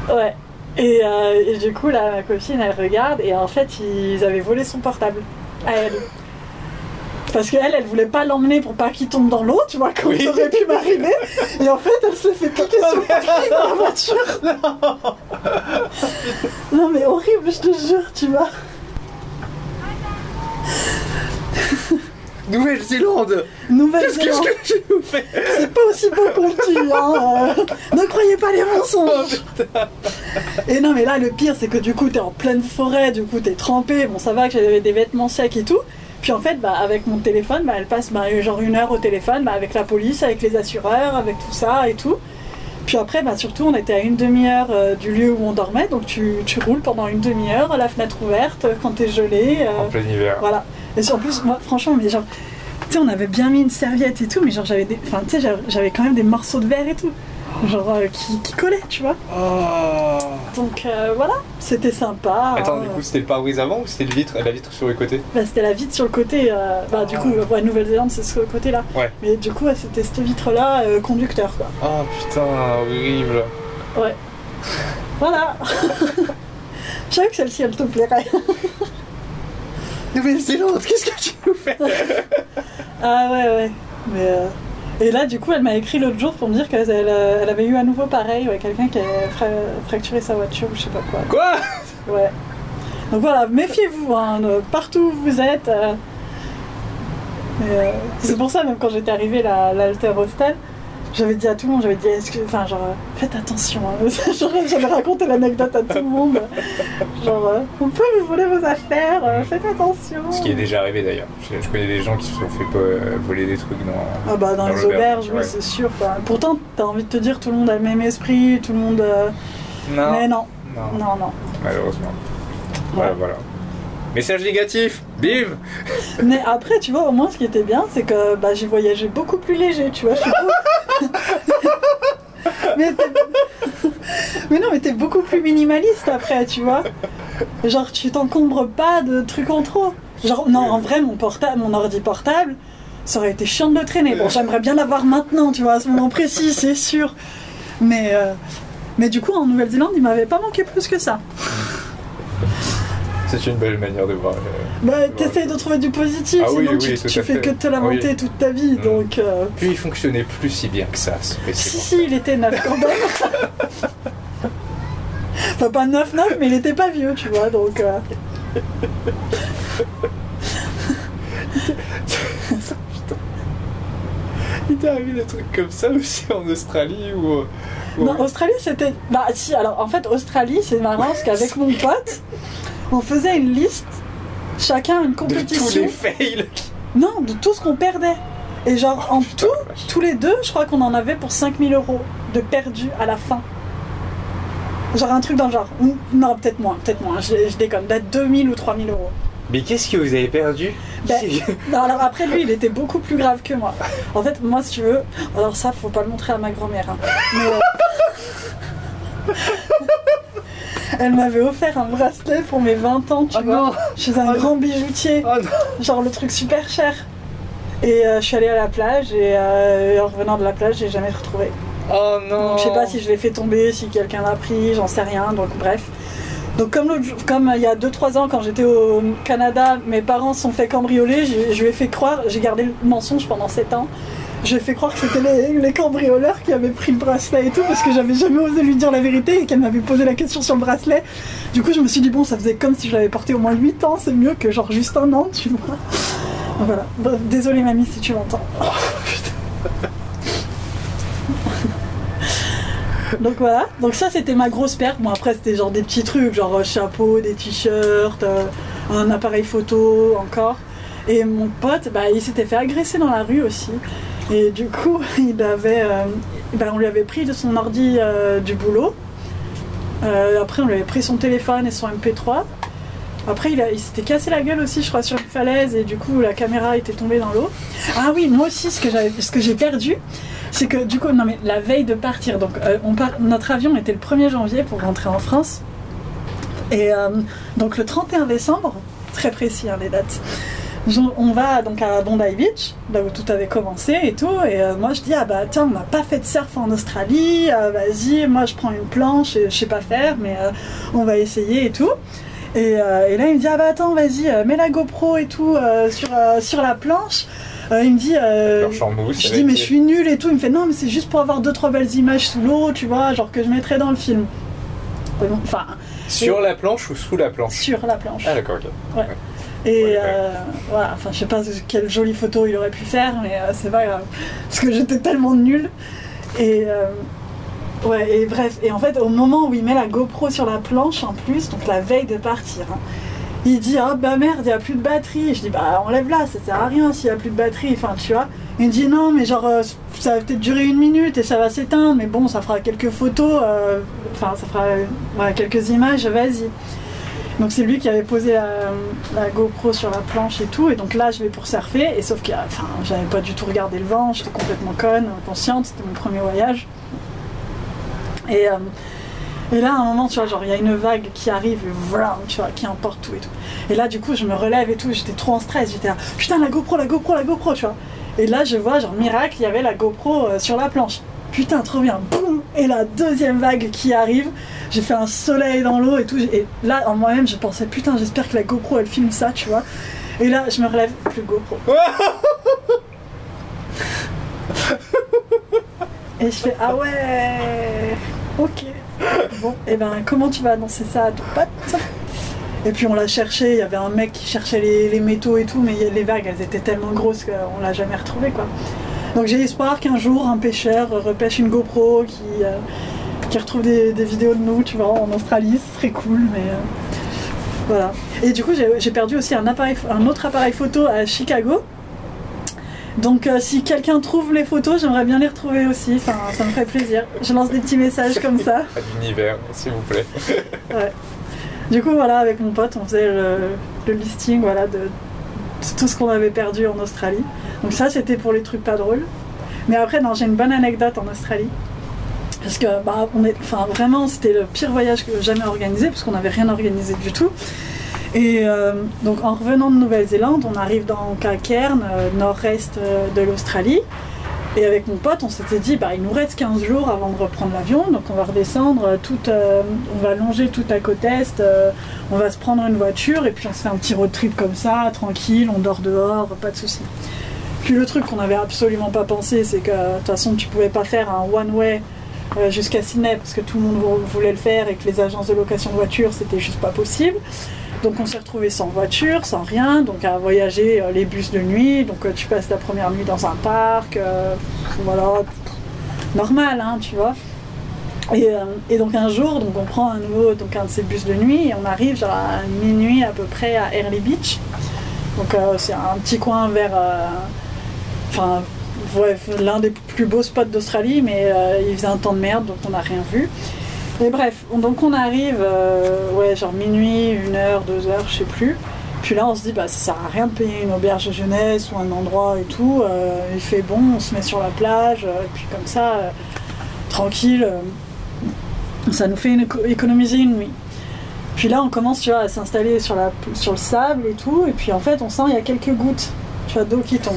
ouais. Et, euh, et du coup, là, ma copine, elle regarde, et en fait, ils avaient volé son portable à elle. Parce qu'elle, elle voulait pas l'emmener pour pas qu'il tombe dans l'eau, tu vois, comme Oui. ça aurait pu m'arriver. Et en fait, elle se fait piquer sur le dans la voiture. Non, mais horrible, je te jure, tu vois. Nouvelle-Zélande Nouvelle-Zélande, Qu'est-ce que je vous fais c'est pas aussi beau qu'on le dit, hein. euh, ne croyez pas les mensonges. Et non, mais là, le pire, c'est que du coup, t'es en pleine forêt, du coup, t'es trempé. Bon, ça va que j'avais des vêtements secs et tout. Puis en fait, bah, avec mon téléphone, bah, elle passe bah, genre une heure au téléphone, bah, avec la police, avec les assureurs, avec tout ça et tout. Puis après, bah, surtout, on était à une demi-heure euh, du lieu où on dormait, donc tu, tu roules pendant une demi-heure, la fenêtre ouverte, quand t'es gelé. euh, En plein hiver. voilà. Et en plus, moi, franchement, mais genre, tu sais, on avait bien mis une serviette et tout, mais genre, j'avais des. Enfin, tu sais, j'avais- quand même des morceaux de verre et tout. Genre, euh, qui, qui collaient, tu vois. Oh. Donc, euh, voilà, c'était sympa. Attends, du coup, c'était le pare-brise avant ou c'était le vitre, la vitre sur le côté? Bah, c'était la vitre sur le côté. euh, bah, du coup, ouais, Nouvelle-Zélande, c'est ce côté-là. Ouais. Mais du coup, ouais, c'était cette vitre-là, euh, conducteur, quoi. Oh putain, horrible. Ouais. Voilà. Je savais que celle-ci, elle te plairait. Nouvelle-Zélande, qu'est-ce que tu nous fais Ah ouais, ouais. Mais, euh, Et là, du coup, elle m'a écrit l'autre jour pour me dire qu'elle elle avait eu à nouveau pareil, ouais, quelqu'un qui avait fra- fracturé sa voiture ou je sais pas quoi. Quoi? Ouais. Donc voilà, méfiez-vous, hein, partout où vous êtes. euh. Euh, c'est pour ça, même quand j'étais arrivée à l'Alter Hostel, j'avais dit à tout le monde, j'avais dit, est-ce que, enfin, genre, euh, faites attention. hein. J'avais raconté l'anecdote à tout le monde. Genre, euh, on peut vous voler vos affaires, euh, faites attention. Ce qui est déjà arrivé d'ailleurs. Je, je connais des gens qui se sont fait voler des trucs dans. Ah bah dans, Dans les auberges, oui, ouais. c'est sûr. quoi. Pourtant, t'as envie de te dire tout le monde a le même esprit, tout le monde. euh, Non. Mais non, Non, non, non. malheureusement. Voilà, Ouais. voilà. Message négatif Bim Mais après, tu vois, au moins, ce qui était bien, c'est que bah, j'ai voyagé beaucoup plus léger, tu vois. Je suis mais, non, mais t'es beaucoup plus minimaliste après, tu vois. Genre, tu t'encombres pas de trucs en trop. Genre, non, en vrai, mon portable, mon ordi portable, ça aurait été chiant de le traîner. Bon, j'aimerais bien l'avoir maintenant, tu vois, à ce moment précis, c'est sûr. Mais, euh, mais du coup, en Nouvelle-Zélande, il m'avait pas manqué plus que ça. C'est une belle manière de voir. euh, Bah, t'essayes de trouver du positif, Ah sinon oui, tu, fais fait. que de te lamenter Oui. toute ta vie, Mm. donc... euh, Puis il fonctionnait plus si bien que ça. Si, si, il était neuf quand même. enfin, pas neuf, neuf, mais il était pas vieux, tu vois, donc... euh, Il t'est arrivé des trucs comme ça aussi en Australie ou. ou- Non, Australie, c'était... Bah, si, alors, en fait, Australie, c'est marrant, parce qu'avec mon pote, on faisait une liste, chacun une de tous compétition... les fails Non, de tout ce qu'on perdait. Et genre, en putain, tout, vache. tous les deux, je crois qu'on en avait pour 5000 euros de perdus à la fin. Genre un truc dans le genre. Non, peut-être moins, peut-être moins. Je, je déconne. Peut-être 2000 ou 3000 euros. Mais qu'est-ce que vous avez perdu? Ben, non, alors après lui, il était beaucoup plus grave que moi. En fait, moi, si tu veux, alors ça, faut pas le montrer à ma grand-mère. hein. Mais, euh, Elle m'avait offert un bracelet pour mes 20 ans, tu Oh vois, non chez un Oh grand bijoutier, Oh genre le truc super cher. Et euh, je suis allée à la plage et, euh, et en revenant de la plage, j'ai jamais retrouvé. Oh non Donc je sais pas si je l'ai fait tomber, si quelqu'un l'a pris, j'en sais rien. Donc bref. Donc comme euh, il y a 2-3 ans quand j'étais au Canada, mes parents se sont fait cambrioler, je, je lui ai fait croire, j'ai gardé le mensonge pendant 7 ans, je lui ai fait croire que c'était les, cambrioleurs qui avaient pris le bracelet et tout parce que j'avais jamais osé lui dire la vérité et qu'elle m'avait posé la question sur le bracelet. Du coup je me suis dit bon ça faisait comme si je l'avais porté au moins 8 ans, c'est mieux que genre juste un an, tu vois. Voilà. Désolée mamie si tu m'entends. Donc voilà, donc ça c'était ma grosse perte. Bon après c'était genre des petits trucs, genre euh, chapeau, des t-shirts, euh, un appareil photo encore. Et mon pote, bah, il s'était fait agresser dans la rue aussi. Et du coup, il avait, euh, bah, on lui avait pris de son ordi euh, du boulot. Euh, après, on lui avait pris son téléphone et son MP3. Après, il, il s'était cassé la gueule aussi, je crois, sur une falaise. Et du coup, la caméra était tombée dans l'eau. Ah oui, moi aussi, ce que, j'ai perdu, c'est que du coup, non mais la veille de partir, donc on part, notre avion était le 1er janvier pour rentrer en France. Et donc le 31 décembre, très précis hein, les dates, on va donc à Bondi Beach, là où tout avait commencé et tout. Et euh, moi je dis, ah bah tiens, on n'a pas fait de surf en Australie, euh, vas-y, moi je prends une planche, et je sais pas faire, mais euh, on va essayer et tout. Et, euh, et là il me dit, ah bah attends, vas-y, euh, mets la GoPro et tout euh, sur, euh, sur la planche. Euh, il me dit, euh, mousse je dis mais je suis nulle et tout. Il me fait non mais c'est juste pour avoir deux trois belles images sous l'eau, tu vois, genre que je mettrais dans le film. Enfin Sur la planche ou sous la planche? Sur la planche. Ah d'accord, ok. Ouais, euh, voilà, enfin je sais pas quelle jolie photo il aurait pu faire, mais euh, c'est pas grave parce que j'étais tellement nulle. Et euh, ouais et bref et en fait au moment où il met la GoPro sur la planche en plus, donc la veille de partir. hein, il dit ah bah merde il y a plus de batterie Et je dis bah enlève-la ça sert à rien s'il y a plus de batterie enfin tu vois il me dit non mais genre ça va peut-être durer une minute et ça va s'éteindre mais bon ça fera quelques photos enfin ça fera quelques images vas-y donc c'est lui qui avait posé la, GoPro sur la planche et tout. Et donc là je vais pour surfer. Et sauf que enfin j'avais pas du tout regardé le vent. J'étais complètement conne inconsciente. C'était mon premier voyage. Et euh, et là, à un moment, tu vois, genre, il y a une vague qui arrive, et voilà, tu vois, qui emporte tout et tout. Et là, du coup, je me relève et tout, j'étais trop en stress, j'étais là, putain, la GoPro, la GoPro, la GoPro, tu vois. Et là, je vois, genre, miracle, il y avait la GoPro euh, sur la planche. Putain, trop bien, boum Et la deuxième vague qui arrive, j'ai fait un soleil dans l'eau et tout. Et là, en moi-même, je pensais, putain, j'espère que la GoPro, elle filme ça, tu vois. Et là, je me relève, plus GoPro. Et je fais, ah ouais, ok. Bon, et ben comment tu vas annoncer ça à ton pote? Et puis on l'a cherché, il y avait un mec qui cherchait les, les métaux et tout, mais les vagues elles étaient tellement grosses qu'on l'a jamais retrouvé quoi. Donc j'ai espoir qu'un jour un pêcheur repêche une GoPro qui, euh, qui retrouve des, des vidéos de nous, tu vois, en Australie, ce serait cool, mais euh, voilà. Et du coup j'ai perdu aussi un, appareil, un autre appareil photo à Chicago. Donc euh, si quelqu'un trouve les photos, j'aimerais bien les retrouver aussi, enfin ça me ferait plaisir. Je lance des petits messages comme ça. À l'univers, s'il vous plaît. Du coup, voilà, avec mon pote, on faisait le, le listing voilà, de, tout ce qu'on avait perdu en Australie. Donc ça, c'était pour les trucs pas drôles. Mais après, j'ai une bonne anecdote en Australie. Parce que, bah, on est, enfin, vraiment, c'était le pire voyage que jamais organisé, parce qu'on n'avait rien organisé du tout. Et euh, donc, en revenant de Nouvelle-Zélande, on arrive dans Cairn, euh, nord-est euh, de l'Australie. Et avec mon pote, on s'était dit, bah, il nous reste 15 jours avant de reprendre l'avion, donc on va redescendre, euh, tout, euh, on va longer toute la côte est, euh, on va se prendre une voiture et puis on se fait un petit road trip comme ça, tranquille, on dort dehors, pas de soucis. Puis le truc qu'on n'avait absolument pas pensé, c'est que de toute façon, tu pouvais pas faire un one-way jusqu'à Sydney parce que tout le monde vou- voulait le faire et que les agences de location de voitures, c'était juste pas possible. Donc on s'est retrouvé sans voiture, sans rien, donc à voyager euh, les bus de nuit. Donc euh, tu passes ta première nuit dans un parc, euh, voilà, normal, hein, tu vois. Et, donc un jour, donc on prend un nouveau, donc un de ces bus de nuit et on arrive genre à minuit à peu près à Early Beach. Donc c'est un petit coin vers, enfin l'un des plus beaux spots d'Australie, mais il faisait un temps de merde donc on n'a rien vu. Et bref, on- donc on arrive, euh, ouais, genre minuit, une heure, deux heures, je sais plus. Puis là, on se dit, bah, ça sert à rien de payer une auberge jeunesse ou un endroit et tout. euh, il fait bon, on se met sur la plage, euh, et puis comme ça, euh, tranquille, euh, ça nous fait une éco- économiser une nuit. Puis là, on commence, tu vois, à s'installer sur, le sable et tout. Et puis en fait, on sent il y a quelques gouttes, tu d'eau qui tombent.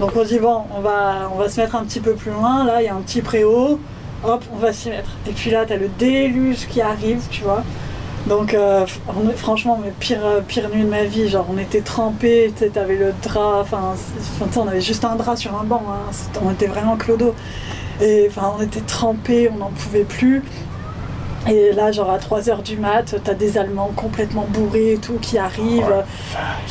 Donc on dit, bon, on va, on va se mettre un petit peu plus loin. Là, il y a un petit préau. Hop, on va s'y mettre. Et puis là, t'as le déluge qui arrive, tu vois. Donc, euh, franchement, mais pire, euh, pire nuit de ma vie. Genre, on était trempés, tu t'avais le drap. Enfin, on avait juste un drap sur un banc. hein. On était vraiment clodo. Et enfin, on était trempés, on n'en pouvait plus. Et là, genre à 3h du mat, t'as des Allemands complètement bourrés et tout qui arrivent.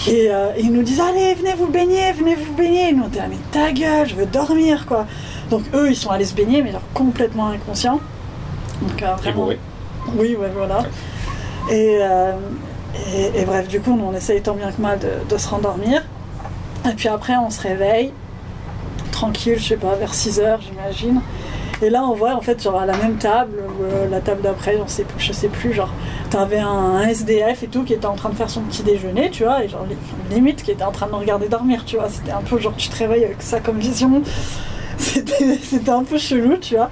et, euh, et ils nous disent Allez, venez vous baigner, venez vous baigner. Et nous, on était là, mais ta gueule, je veux dormir, quoi. Donc eux, ils sont allés se baigner, mais genre complètement inconscients. Donc euh, vraiment. bourré. Oui, ouais, voilà. Et, euh, et, et bref, du coup, nous, on essaye tant bien que mal de, de se rendormir. Et puis après, on se réveille, tranquille, je sais pas, vers 6 heures, j'imagine. Et là, on voit, en fait, genre à la même table, euh, la table d'après, sais plus- je sais plus, genre, t'avais un, SDF et tout qui était en train de faire son petit déjeuner, tu vois, et genre, li- enfin, limite, qui était en train de nous regarder dormir, tu vois. C'était un peu genre, tu te réveilles avec ça comme vision. C'était un peu chelou, tu vois.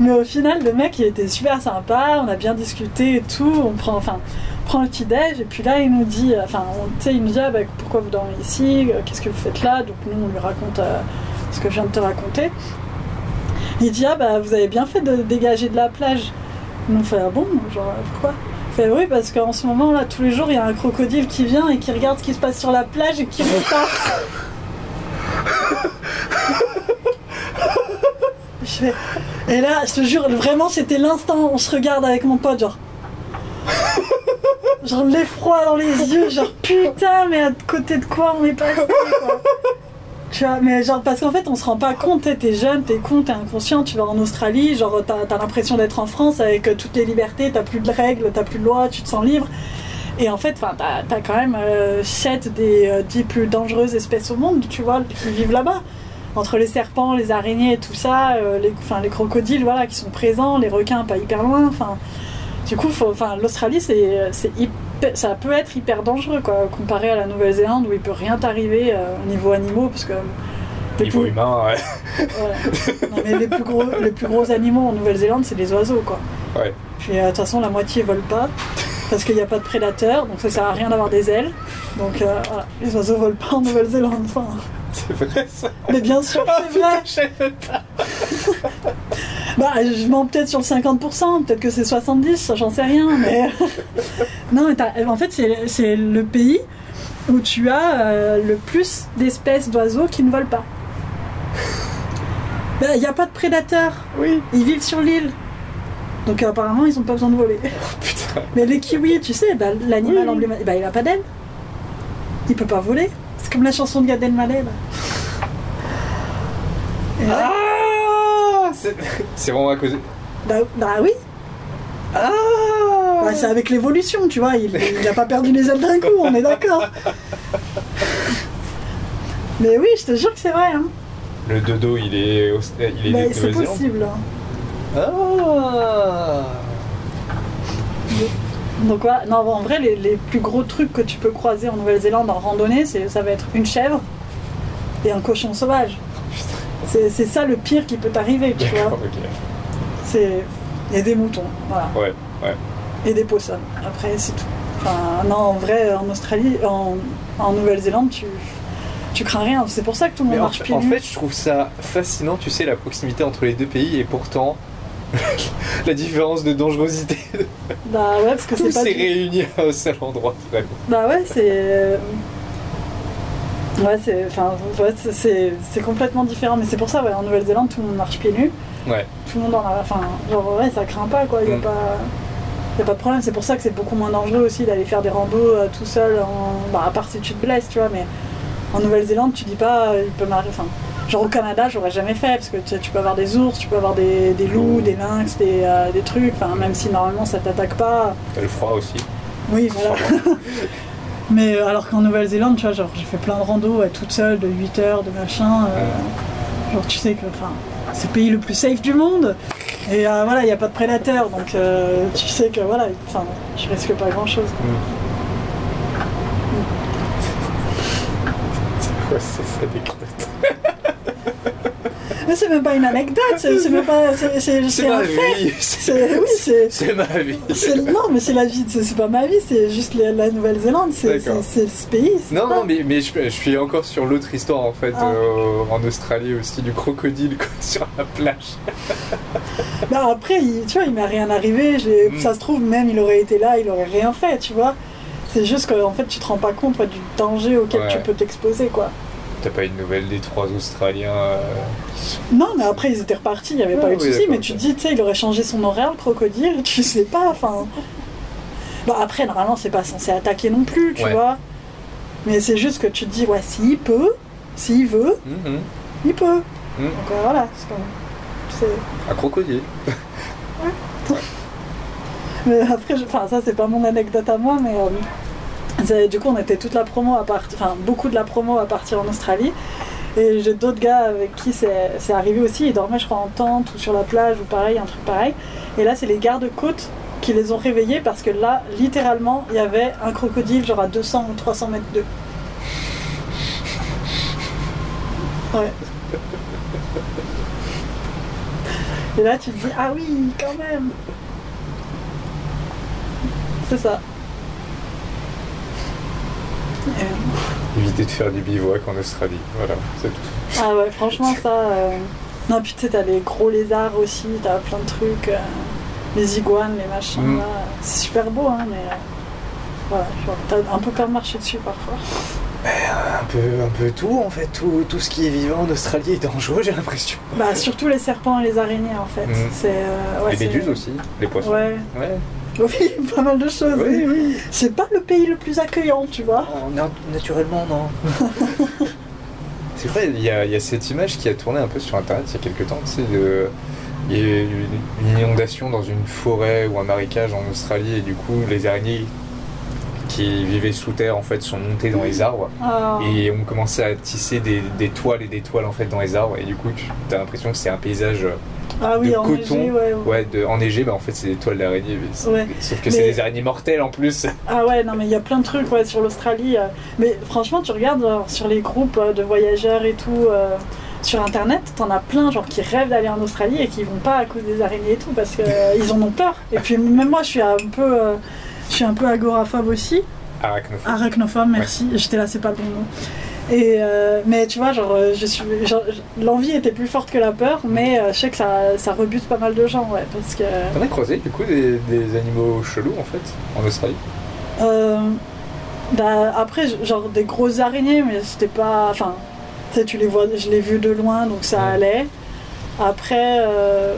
Mais au final, le mec, il était super sympa, on a bien discuté et tout. On prend, enfin, on prend le petit déj et puis là, il nous dit, enfin, on- tu sais, il nous dit, ah, bah, pourquoi vous dormez ici Euh, Qu'est-ce que vous faites là? Donc nous, on lui raconte euh, ce que je viens de te raconter. Il dit, ah, bah, vous avez bien fait de dégager de la plage. Nous, on fait, ah bon Genre, pourquoi? Il fait, oui, parce qu'en ce moment, là, tous les jours, il y a un crocodile qui vient et qui regarde ce qui se passe sur la plage et qui repart. Fais- Et là, je te jure, vraiment, c'était l'instant, on se regarde avec mon pote, genre. Genre l'effroi dans les yeux, genre putain, mais à côté de quoi on est passé, quoi? Tu vois, mais genre, parce qu'en fait, on se rend pas compte, t'es- jeune, t'es con, t'es inconscient, tu vas en Australie, genre, t'as as, l'impression d'être en France avec euh, toutes les libertés, t'as plus de règles, t'as plus de lois, tu te sens libre. Et en fait, t'as as quand même 7 des euh, 10 plus dangereuses espèces au monde, tu vois, qui vivent là-bas entre les serpents, les araignées tout ça, euh, les, crocodiles voilà, qui sont présents, les requins pas hyper loin. Enfin, du coup, l'Australie, c'est, c'est hyper- ça peut être hyper dangereux quoi, comparé à la Nouvelle-Zélande où il peut rien t'arriver euh, au niveau animaux parce que Niveau plus, humain, ouais. Non, mais les plus gros, les plus gros animaux en Nouvelle-Zélande, c'est les oiseaux quoi. Ouais. Puis euh, de toute façon, la moitié volent pas parce qu'il n'y a pas de prédateurs, donc ça sert à rien d'avoir des ailes. Donc euh, voilà, les oiseaux volent pas en Nouvelle-Zélande. Enfin, C'est vrai ça. mais bien sûr, c'est vrai. putain, pas. Bah, je mens peut-être sur le 50%, peut-être que c'est 70%, ça, j'en sais rien, mais. non, mais en fait, c'est le pays où tu as euh, le plus d'espèces d'oiseaux qui ne volent pas. Il n'y a pas de prédateurs, Oui. ils vivent sur l'île. Donc euh, apparemment, ils n'ont pas besoin de voler. Mais les kiwis, tu sais, bah, l'animal Oui. emblématique, bah, il a pas d'aile. Il peut pas voler. C'est comme la chanson de Gad Elmaleh. là. Et là, Ah C'est vraiment à cause bah, bah oui, Ah Bah, c'est avec l'évolution, tu vois, il n'a pas perdu les ailes d'un coup, on est d'accord. Mais oui, je te jure que c'est vrai. Hein. Le dodo, il est, au- il est Mais de c'est possible. hein. Ah Donc voilà, non, en vrai, les, les plus gros trucs que tu peux croiser en Nouvelle-Zélande en randonnée, c'est, ça va être une chèvre et un cochon sauvage. C'est, ça le pire qui peut t'arriver, tu vois. D'accord, ok. C'est... Et des moutons, voilà. Ouais, ouais. Et des possums. Après, c'est tout. Enfin, non, en vrai, en Australie, en, en Nouvelle-Zélande, tu, tu crains rien. C'est pour ça que tout le monde Mais marche pieds en fait, je trouve ça fascinant, tu sais, la proximité entre les deux pays et pourtant la différence de dangerosité. Bah ouais, parce que Tout c'est pas. s'est du- réuni au seul endroit, vraiment. Bah ouais, c'est. Ouais, c'est. Ouais, complètement différent. Mais c'est pour ça, ouais, en Nouvelle-Zélande, tout le monde marche pieds nus. Ouais. Tout le monde en a. Enfin, genre, ouais, ça craint pas, quoi. Il y a Mm. pas. Y a pas de problème, c'est pour ça que c'est beaucoup moins dangereux aussi d'aller faire des randos euh, tout seul, en... bah, à part si tu te blesses, tu vois, mais en Nouvelle-Zélande, tu dis pas, euh, il peut m'arriver. Enfin, genre au Canada, j'aurais jamais fait, parce que tu, tu peux avoir des ours, tu peux avoir des, des loups, des lynx, des, euh, des trucs, enfin, même si normalement ça t'attaque pas. T'as le froid aussi. Oui, voilà. Mais euh, alors qu'en Nouvelle-Zélande, tu vois, genre j'ai fait plein de randos toute seule, de 8 heures, de machin. euh, genre tu sais que, c'est le pays le plus safe du monde. Et euh, voilà, il n'y a pas de prédateur, donc tu sais que voilà, enfin, je risque pas grand chose. C'est quoi ça, cette anecdote Mais c'est même pas une anecdote, c'est même pas. C'est. C'est- Oui, c'est. C'est ma vie. Non, mais c'est la vie, c'est pas ma vie, c'est juste la, la Nouvelle-Zélande, c'est ce pays. Non, pas- non, mais, mais je, je suis encore sur l'autre histoire en fait, Ah. euh, en Australie aussi, du crocodile sur la plage. Bah après, il- tu vois, il m'est rien arrivé. Mm. Ça se trouve, même il aurait été là, il aurait rien fait, tu vois. C'est juste qu'en fait, tu te rends pas compte ouais, du danger auquel Ouais. tu peux t'exposer, quoi. T'as pas une nouvelle des trois Australiens euh, Non, mais après, ils étaient repartis, il n'y avait pas eu de oui, soucis. Mais tu te dis, tu sais, il aurait changé son horaire, le crocodile, tu sais pas, enfin. Bon, après, normalement, c'est pas censé attaquer non plus, tu Ouais. vois. Mais c'est juste que tu te dis, ouais, s'il peut, s'il veut, Mhm. il peut. Mm. Donc euh, voilà, c'est comme. Un crocodile. Mais après, je- enfin, ça, c'est pas mon anecdote à moi, mais. euh, du coup, on était toute la promo à partir. Enfin, beaucoup de la promo à partir en Australie. Et j'ai d'autres gars avec qui c'est arrivé aussi. Ils dormaient, je crois, en tente ou sur la plage ou pareil, un truc pareil. Et là, c'est les gardes-côtes qui les ont réveillés parce que là, littéralement, il y avait un crocodile, genre à 200 ou 300 mètres d'eux. Ouais. Et là, tu te dis, ah oui, quand même. C'est ça. Et- Éviter de faire du bivouac en Australie. Voilà, c'est tout. Ah ouais, franchement, ça. euh, Non, puis tu sais, t'as les gros lézards aussi, t'as plein de trucs. euh, Les iguanes, les machins, Mm. là. C'est super beau, hein, mais. euh, Voilà, genre, t'as un peu peur de marcher dessus parfois. Un peu, un peu tout en fait, tout, tout ce qui est vivant en Australie est dangereux, j'ai l'impression. Bah, surtout les serpents et les araignées, en fait. Mm. C'est. euh, ouais, Les méduses aussi, les poissons. Ouais. Ouais. Oui, pas mal de choses. Oui, oui. C'est pas le pays le plus accueillant, tu vois. Oh, na- naturellement, non. c'est vrai, il y, a, il y a cette image qui a tourné un peu sur internet il y a quelques temps. tu sais, de- Il y a eu une, inondation dans une forêt ou un marécage en Australie et du coup, les araignées qui vivaient sous terre en fait sont montées dans les arbres Ah. et ont commencé à tisser des, des toiles et des toiles en fait dans les arbres et du coup tu as l'impression que c'est un paysage Ah oui, de en coton, ouais, ouais. ouais de, enneigé bah en fait c'est des toiles Ouais. sauf que Mais- c'est des araignées mortelles en plus Ah ouais, non mais il y a plein de trucs ouais, sur l'Australie. euh, Mais franchement, tu regardes euh, sur les groupes euh, de voyageurs et tout euh, sur internet, t'en as plein genre qui rêvent d'aller en Australie et qui vont pas à cause des araignées et tout parce qu'ils en ont peur. Et puis même moi, je suis un peu, euh, je suis un peu agoraphobe aussi. arachnophobes Arachnophobe, merci. J'étais là, c'est pas bon mot. Et euh, mais tu vois, genre, euh, je suis, l'envie était plus forte que la peur, mais euh, je sais que ça, ça rebute pas mal de gens, ouais, parce que. T'en as croisé du coup des, des animaux chelous en fait en Australie? Euh, bah, après, genre des grosses araignées, mais c'était pas. Enfin, tu sais, tu les vois, je l'ai vu de loin, donc ça Ouais. allait. Après, euh,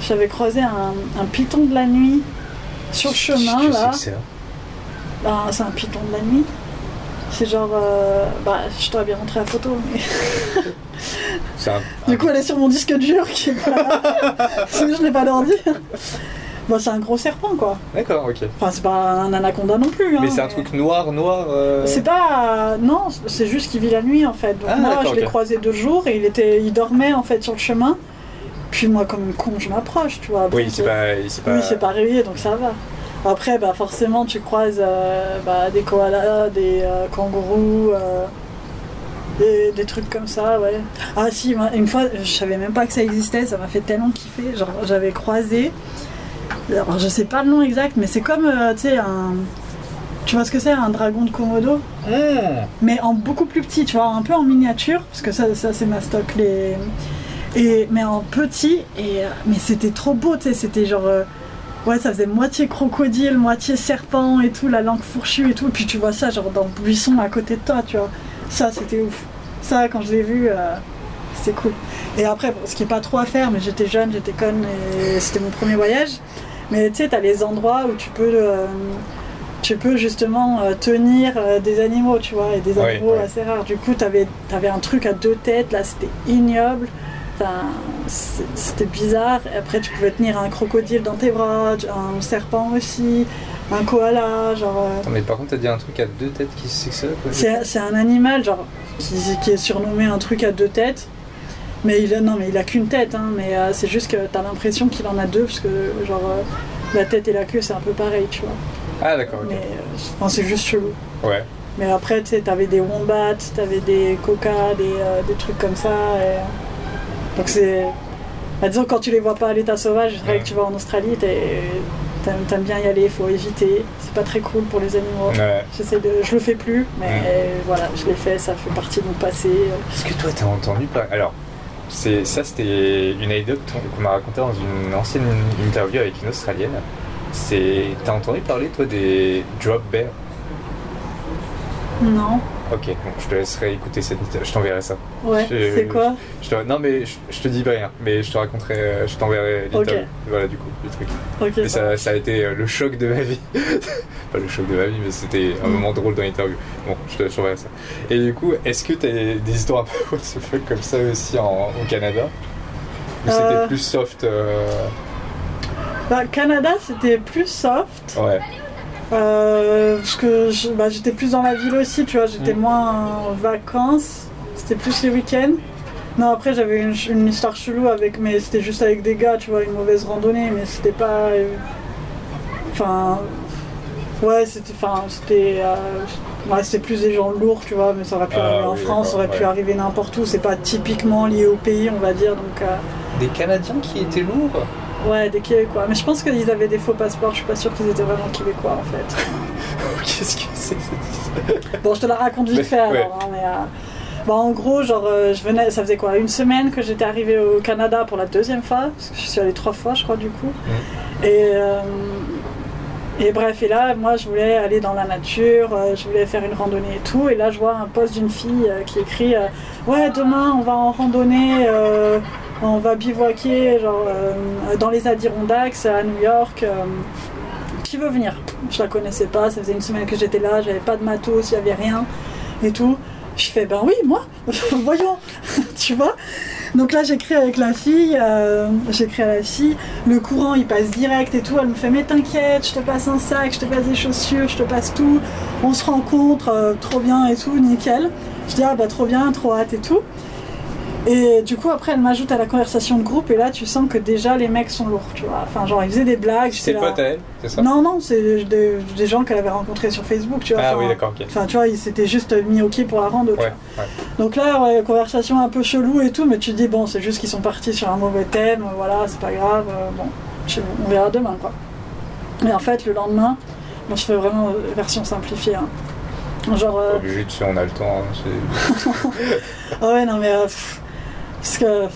j'avais croisé un, un python de la nuit sur le chemin, là. c'est que ça? Bah, c'est un python de la nuit. C'est genre. euh, bah, je t'aurais bien montré la photo, mais. Du coup, elle est sur mon disque dur qui est pas là. Je l'ai pas d'ordi. Bah, c'est un gros serpent, quoi. D'accord, ok. Enfin, c'est pas un anaconda non plus. hein, mais c'est un truc noir, noir. euh, C'est pas. Non, c'est juste qu'il vit la nuit en fait. Donc Ah, moi, je l'ai croisé deux jours et il, était... il dormait en fait sur le chemin. Puis moi, comme une con, je m'approche, tu vois. Oui, pas. il s'est pas... Oui, c'est pas réveillé, donc ça va. Après, bah, forcément, tu croises euh, bah, des koalas, des euh, kangourous, euh, des, des trucs comme ça, ouais. Ah si, une fois, je savais même pas que ça existait, ça m'a fait tellement kiffer. Genre, j'avais croisé, alors je sais pas le nom exact, mais c'est comme, tu sais, un... Tu vois ce que c'est, un dragon de Komodo? Mmh. mais en beaucoup plus petit, tu vois, un peu en miniature, parce que ça, ça c'est ma stock, les... et, mais en petit, et, mais c'était trop beau, tu sais, c'était genre, ouais, ça faisait moitié crocodile, moitié serpent et tout, la langue fourchue et tout, et puis tu vois ça, genre dans le buisson à côté de toi, tu vois, ça c'était ouf. Ça, quand je l'ai vu, euh, c'était cool. Et après, bon, ce qui est pas trop à faire, mais j'étais jeune, j'étais conne, et c'était mon premier voyage, mais tu sais, t'as les endroits où tu peux... euh, tu peux justement euh, tenir euh, des animaux, tu vois, et des animaux assez rares. Du coup, t'avais avais un truc à deux têtes, là, c'était ignoble. Enfin, c'était bizarre. Et après, tu pouvais tenir un crocodile dans tes bras, un serpent aussi, un koala, genre. euh, Attends, mais par contre, t'as dit un truc à deux têtes, qui c'est ça c'est un animal, genre, qui, qui est surnommé un truc à deux têtes. Mais il a, non, mais il a qu'une tête, hein, mais euh, c'est juste que t'as l'impression qu'il en a deux, parce que genre euh, la tête et la queue c'est un peu pareil, tu vois. Ah, d'accord, ok. Mais euh, c'est juste chelou. Ouais. Mais après, tu sais, t'avais des wombats, t'avais des coca, des, des trucs comme ça. et- Donc c'est. bah, disons, quand tu les vois pas à l'état sauvage, c'est vrai que tu vas en Australie, t'aimes bien y aller, faut éviter. C'est pas très cool pour les animaux. Ouais. J'essaie de. Je le fais plus, mais Ouais. voilà, je l'ai fait, ça fait partie de mon passé. Est-ce que toi, t'as entendu par... Alors, c'est ça, c'était une anecdote qu'on m'a racontée dans une ancienne interview avec une Australienne. C'est... T'as entendu parler, toi, des drop bears? Non. Ok, je te laisserai écouter cette interview. Je t'enverrai ça. Ouais, c'est quoi Je te... Non, mais je, je te dis pas rien, mais je te raconterai, euh, je t'enverrai l'interview. Ok. Voilà, du coup, le truc. Ok. Et ça ça, a été euh, le choc de ma vie. pas le choc de ma vie, mais c'était un moment drôle dans l'interview. Bon, je te t'enverrai ça. Et du coup, est-ce que t'as des histoires un peu what the fuck comme ça aussi en- au Canada? Ou c'était Euh. plus soft euh, Bah, Canada, c'était plus soft. Ouais. Euh, parce que bah, j'étais plus dans la ville aussi, tu vois, j'étais Mm. moins en vacances, c'était plus les week-ends. Non, après j'avais une, une histoire chelou avec, mais c'était juste avec des gars, tu vois, une mauvaise randonnée, mais c'était pas. euh, Enfin. ouais, c'était. Enfin, c'était. euh, ouais, c'était plus des gens lourds, tu vois, mais ça aurait pu Ah, arriver en France, ça aurait pu arriver n'importe où, c'est pas typiquement lié au pays, on va dire, donc. Des Canadiens qui étaient lourds? Ouais, des Québécois. Mais je pense qu'ils avaient des faux passeports, je suis pas sûre qu'ils étaient vraiment Québécois en fait. Qu'est-ce que c'est cette Bon, je te la raconte vite Mais- fait alors. hein, mais, euh, bah, en gros, genre, euh, je venais, ça faisait quoi Une semaine que j'étais arrivée au Canada pour la deuxième fois, parce que je suis allée trois fois, je crois, du coup. Et, euh, et bref, et là, moi, je voulais aller dans la nature, euh, je voulais faire une randonnée et tout. Et là, je vois un post d'une fille euh, qui écrit euh, Ouais, demain, on va en randonnée, on va bivouaquer euh, dans les Adirondacks à New York. euh, qui veut venir? Je la connaissais pas, ça faisait une semaine que j'étais là, j'avais pas de matos, il y avait rien et tout. Je fais ben oui, moi, voyons, tu vois. Donc là, j'écris avec la fille, euh, j'écris à la fille, le courant il passe direct et tout. Elle me fait mais t'inquiète, je te passe un sac, je te passe des chaussures, je te passe tout. On se rencontre, trop bien et tout, nickel. Je dis ah bah trop bien, trop hâte et tout. Et du coup après elle m'ajoute à la conversation de groupe et là tu sens que déjà les mecs sont lourds, tu vois. Enfin genre ils faisaient des blagues. C'est là- pote à elle, c'est ça? Non, non, c'est des, des gens qu'elle avait rencontrés sur Facebook, tu vois. Ah Enfin, oui, d'accord, ok. Enfin, tu vois, ils s'étaient juste mis au pied pour la rando. Ouais, ouais. Donc là, ouais, conversation un peu chelou et tout, mais tu te dis, bon, c'est juste qu'ils sont partis sur un mauvais thème, voilà, c'est pas grave, euh, bon, je- on verra demain, quoi. Mais en fait, le lendemain, bon, je fais vraiment euh, version simplifiée, hein. Genre, euh, obligé de se- on a le temps. hein, c'est- ah ouais, non, mais. euh, pff, parce que.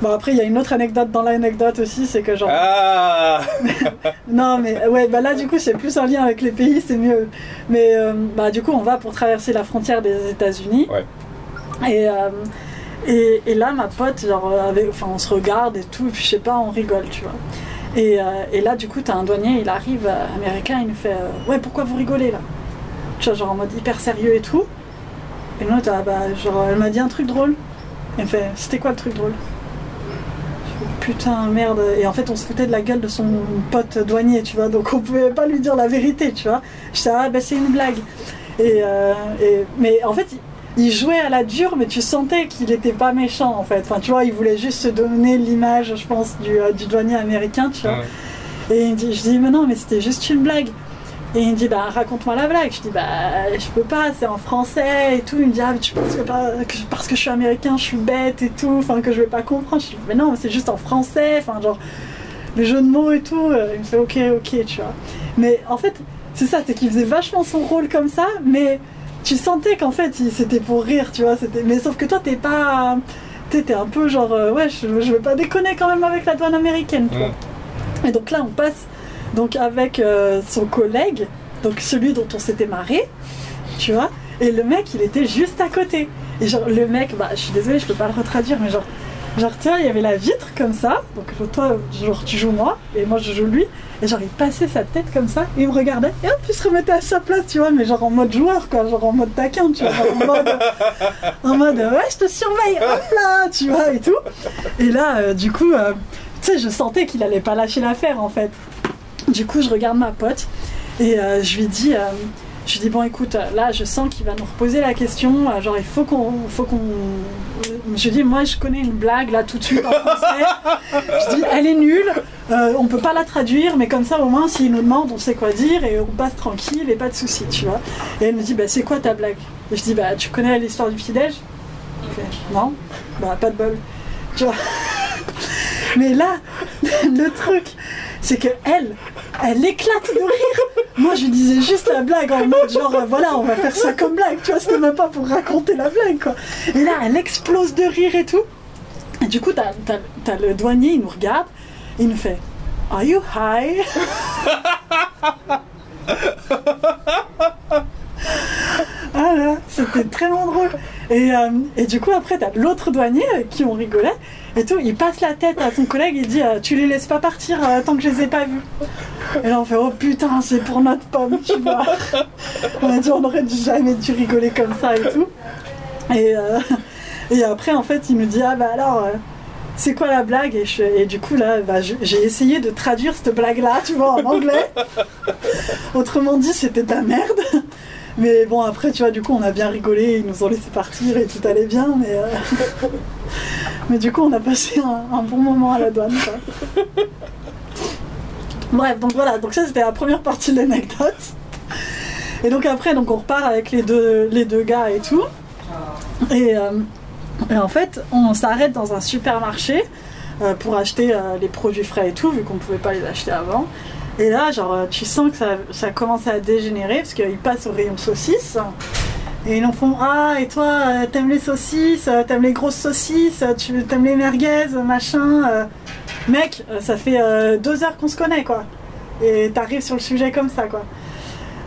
Bon, après, il y a une autre anecdote dans l'anecdote aussi, c'est que genre. Ah Non, mais ouais, bah là, du coup, c'est plus un lien avec les pays, c'est mieux. Mais euh, bah, du coup, on va pour traverser la frontière des États-Unis. Ouais. Et, euh, et, et là, ma pote, genre, avec, enfin, on se regarde et tout, et puis je sais pas, on rigole, tu vois. Et, euh, et là, du coup, t'as un douanier, il arrive, américain, il nous fait Ouais, pourquoi vous rigolez là? Tu vois, genre en mode hyper sérieux et tout. Et nous, t'as, bah, genre, elle m'a dit un truc drôle. Elle me fait C'était quoi le truc drôle Putain, merde. Et en fait, on se foutait de la gueule de son pote douanier, tu vois. Donc, on pouvait pas lui dire la vérité, tu vois. Je Ah, bah, c'est une blague. Et, euh, et- mais en fait, il- jouait à la dure, mais tu sentais qu'il était pas méchant, en fait. Enfin, tu vois, il voulait juste se donner l'image, je pense, du, euh, du douanier américain, tu vois. Ouais. Et il me dit, je dis, mais non, mais c'était juste une blague. Et il me dit, bah raconte-moi la blague. Je dis, bah je peux pas, c'est en français et tout. Il me dit, ah, mais tu penses que, pas- que parce que je suis américain, je suis bête et tout, enfin que je vais pas comprendre. Je dis, mais non, c'est juste en français, enfin genre, les jeux de mots et tout. Il me fait, ok, ok, tu vois. Mais en fait, c'est ça, c'est qu'il faisait vachement son rôle comme ça, mais tu sentais qu'en fait, c'était pour rire, tu vois. Mais sauf que toi, t'es pas. t'es un peu genre, euh, ouais, je, je vais pas déconner quand même avec la douane américaine. Mm. Et donc là, on passe donc avec euh, son collègue, donc celui dont on s'était marré, tu vois. Et le mec, il était juste à côté. Et genre, le mec, bah, je suis désolée, je peux pas le retraduire, mais genre, genre, tu il y avait la vitre comme ça. Donc, toi, genre, tu joues moi, et moi, je joue lui. Et genre, il passait sa tête comme ça, et il me regardait, et hop, il se remettait à sa place, tu vois, mais genre en mode joueur, quoi, genre en mode taquin, tu vois, en mode, en mode, ouais, je te surveille, hop là, tu vois, et tout. Et là, euh, du coup, euh, tu sais, je sentais qu'il allait pas lâcher l'affaire, en fait. Du coup, je regarde ma pote, et euh, je lui dis, euh, Je dis bon écoute, là je sens qu'il va nous reposer la question, euh, genre il faut qu'on, faut qu'on. Je dis moi je connais une blague là tout de suite en français. je dis elle est nulle, euh, on peut pas la traduire, mais comme ça au moins s'il nous demande on sait quoi dire et on passe tranquille et pas de soucis, tu vois. Et elle me dit bah c'est quoi ta blague? Et je dis bah tu connais l'histoire du petit déj non, bah pas de bol, tu vois. mais là le truc c'est que elle, elle éclate de rire. Moi, je disais juste la blague en mode genre, euh, voilà, on va faire ça comme blague, tu vois, c'était même pas pour raconter la blague, quoi. Et là, elle explose de rire et tout. Et du coup, t'as, le douanier, il nous regarde, il nous fait Are you high? Ah là, c'était tellement drôle. Et, euh, et du coup, après, t'as l'autre douanier euh, qui on rigolait et tout. Il passe la tête à son collègue, il dit euh, Tu les laisses pas partir tant que je les ai pas vus. Et là, on fait Oh putain, c'est pour notre pomme, tu vois. On a dit On aurait jamais dû rigoler comme ça et tout. Et, et après, en fait, il me dit Ah bah alors. c'est quoi la blague? Et, et du coup là bah, j'ai essayé de traduire cette blague là tu vois en anglais autrement dit c'était de la merde mais bon après tu vois du coup on a bien rigolé ils nous ont laissé partir et tout allait bien mais euh, mais du coup on a passé un, bon moment à la douane bref donc voilà donc ça c'était la première partie de l'anecdote. Et donc après donc on repart avec les deux les deux gars et tout. Et euh, et en fait, on s'arrête dans un supermarché euh, pour acheter les produits frais et tout, vu qu'on ne pouvait pas les acheter avant. Et là, genre, euh, tu sens que ça, ça commence à dégénérer parce qu'ils passent au rayon saucisses. Et ils en font Ah, et toi, euh, t'aimes les saucisses, euh, t'aimes les grosses saucisses, tu t'aimes les merguez, machin. Mec, ça fait deux heures qu'on se connaît, quoi. Et t'arrives sur le sujet comme ça, quoi.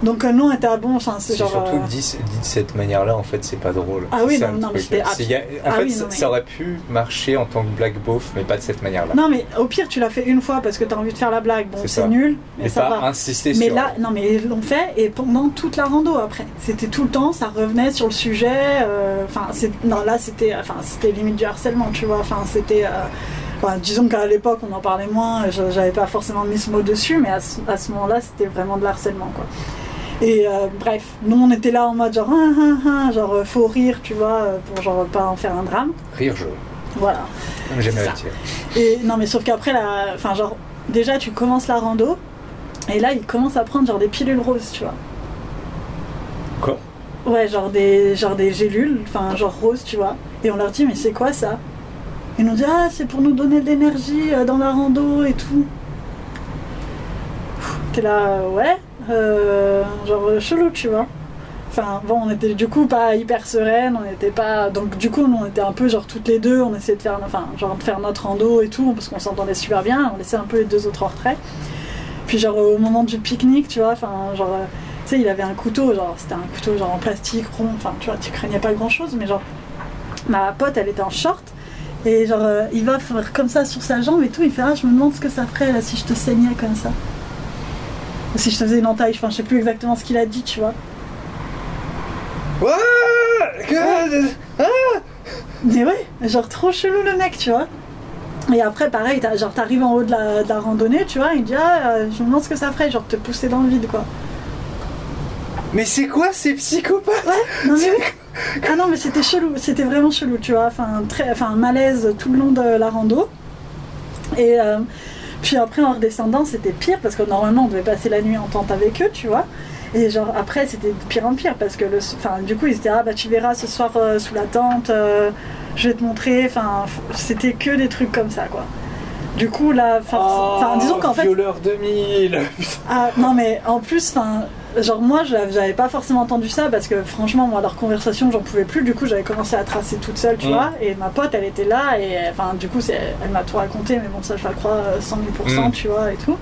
Donc, euh, nous, on était à bon, c'est genre. surtout euh, dit, dit de cette manière-là, en fait, c'est pas drôle. Ah C'est oui, non, non, mais c'était En Ah fait, oui, ça, non, mais- ça aurait pu marcher en tant que black beauf, mais pas de cette manière-là. Non, mais au pire, tu l'as fait une fois parce que t'as envie de faire la blague. Bon, C'est nul, mais, Mais ça pas va. insister Mais sur. là, non, mais ils l'ont fait et pendant toute la rando après. C'était tout le temps, ça revenait sur le sujet. euh, Enfin, non, là, c'était, enfin, c'était limite du harcèlement, tu vois. Enfin, c'était. euh, enfin, disons qu'à l'époque, on en parlait moins. je- J'avais pas forcément mis ce mot dessus, mais à ce, à ce moment-là, c'était vraiment de l'harcèlement, quoi. Et euh, bref, nous, on était là en mode genre, ah, ah, ah, genre, euh, faut rire, tu vois, euh, pour genre pas en faire un drame. Rire jaune. Voilà. J'aime. Et non, mais sauf qu'après, la... enfin, genre, déjà, tu commences la rando, et là, ils commencent à prendre genre des pilules roses, tu vois. Quoi? Ouais, genre des, genre des gélules, enfin, genre roses, tu vois. Et on leur dit, mais c'est quoi ça? Ils nous disent, ah, c'est pour nous donner de l'énergie dans la rando et tout. T'es là, ouais, euh, genre chelou, tu vois. Enfin, bon, on était du coup pas hyper sereines, on n'était pas. Donc, du coup, nous, on était un peu genre toutes les deux, on essayait de faire, enfin, genre de faire notre rando et tout, parce qu'on s'entendait super bien, on laissait un peu les deux autres en retrait. Puis, genre, au moment du pique-nique, tu vois, enfin, genre, euh, tu sais, il avait un couteau, genre, c'était un couteau genre en plastique rond, enfin, tu vois, tu craignais pas grand chose, mais genre, ma pote, elle était en short, et genre, euh, il va faire comme ça sur sa jambe et tout, il fait, ah, je me demande ce que ça ferait là si je te saignais comme ça. Ou si je te faisais une entaille, enfin, je sais plus exactement ce qu'il a dit, tu vois. Ouais que- Mais ouais, genre trop chelou le mec, tu vois. Et après, pareil, genre t'arrives en haut de la, de la randonnée, tu vois, il dit ah, euh, je me demande ce que ça ferait, genre te pousser dans le vide, quoi. Mais c'est quoi ces psychopathes Ouais, non mais ah non mais c'était chelou, c'était vraiment chelou, tu vois, enfin très, enfin un malaise tout le long de la rando. Et euh, puis après en redescendant, c'était pire parce que normalement on devait passer la nuit en tente avec eux, tu vois. Et genre après c'était de pire en pire parce que le, enfin du coup ils étaient ah bah tu verras ce soir euh, sous la tente, euh, je vais te montrer, enfin c'était que des trucs comme ça quoi. Du coup là, force- enfin disons qu'en fait Violeur 2000 ah non mais en plus, enfin, genre moi je- j'avais pas forcément entendu ça parce que franchement moi leur conversation j'en pouvais plus. Du coup j'avais commencé à tracer toute seule, tu vois. Et ma pote elle était là et enfin du coup elle m'a tout raconté, mais bon ça je la crois euh, 100 000 Mm. tu vois et tout.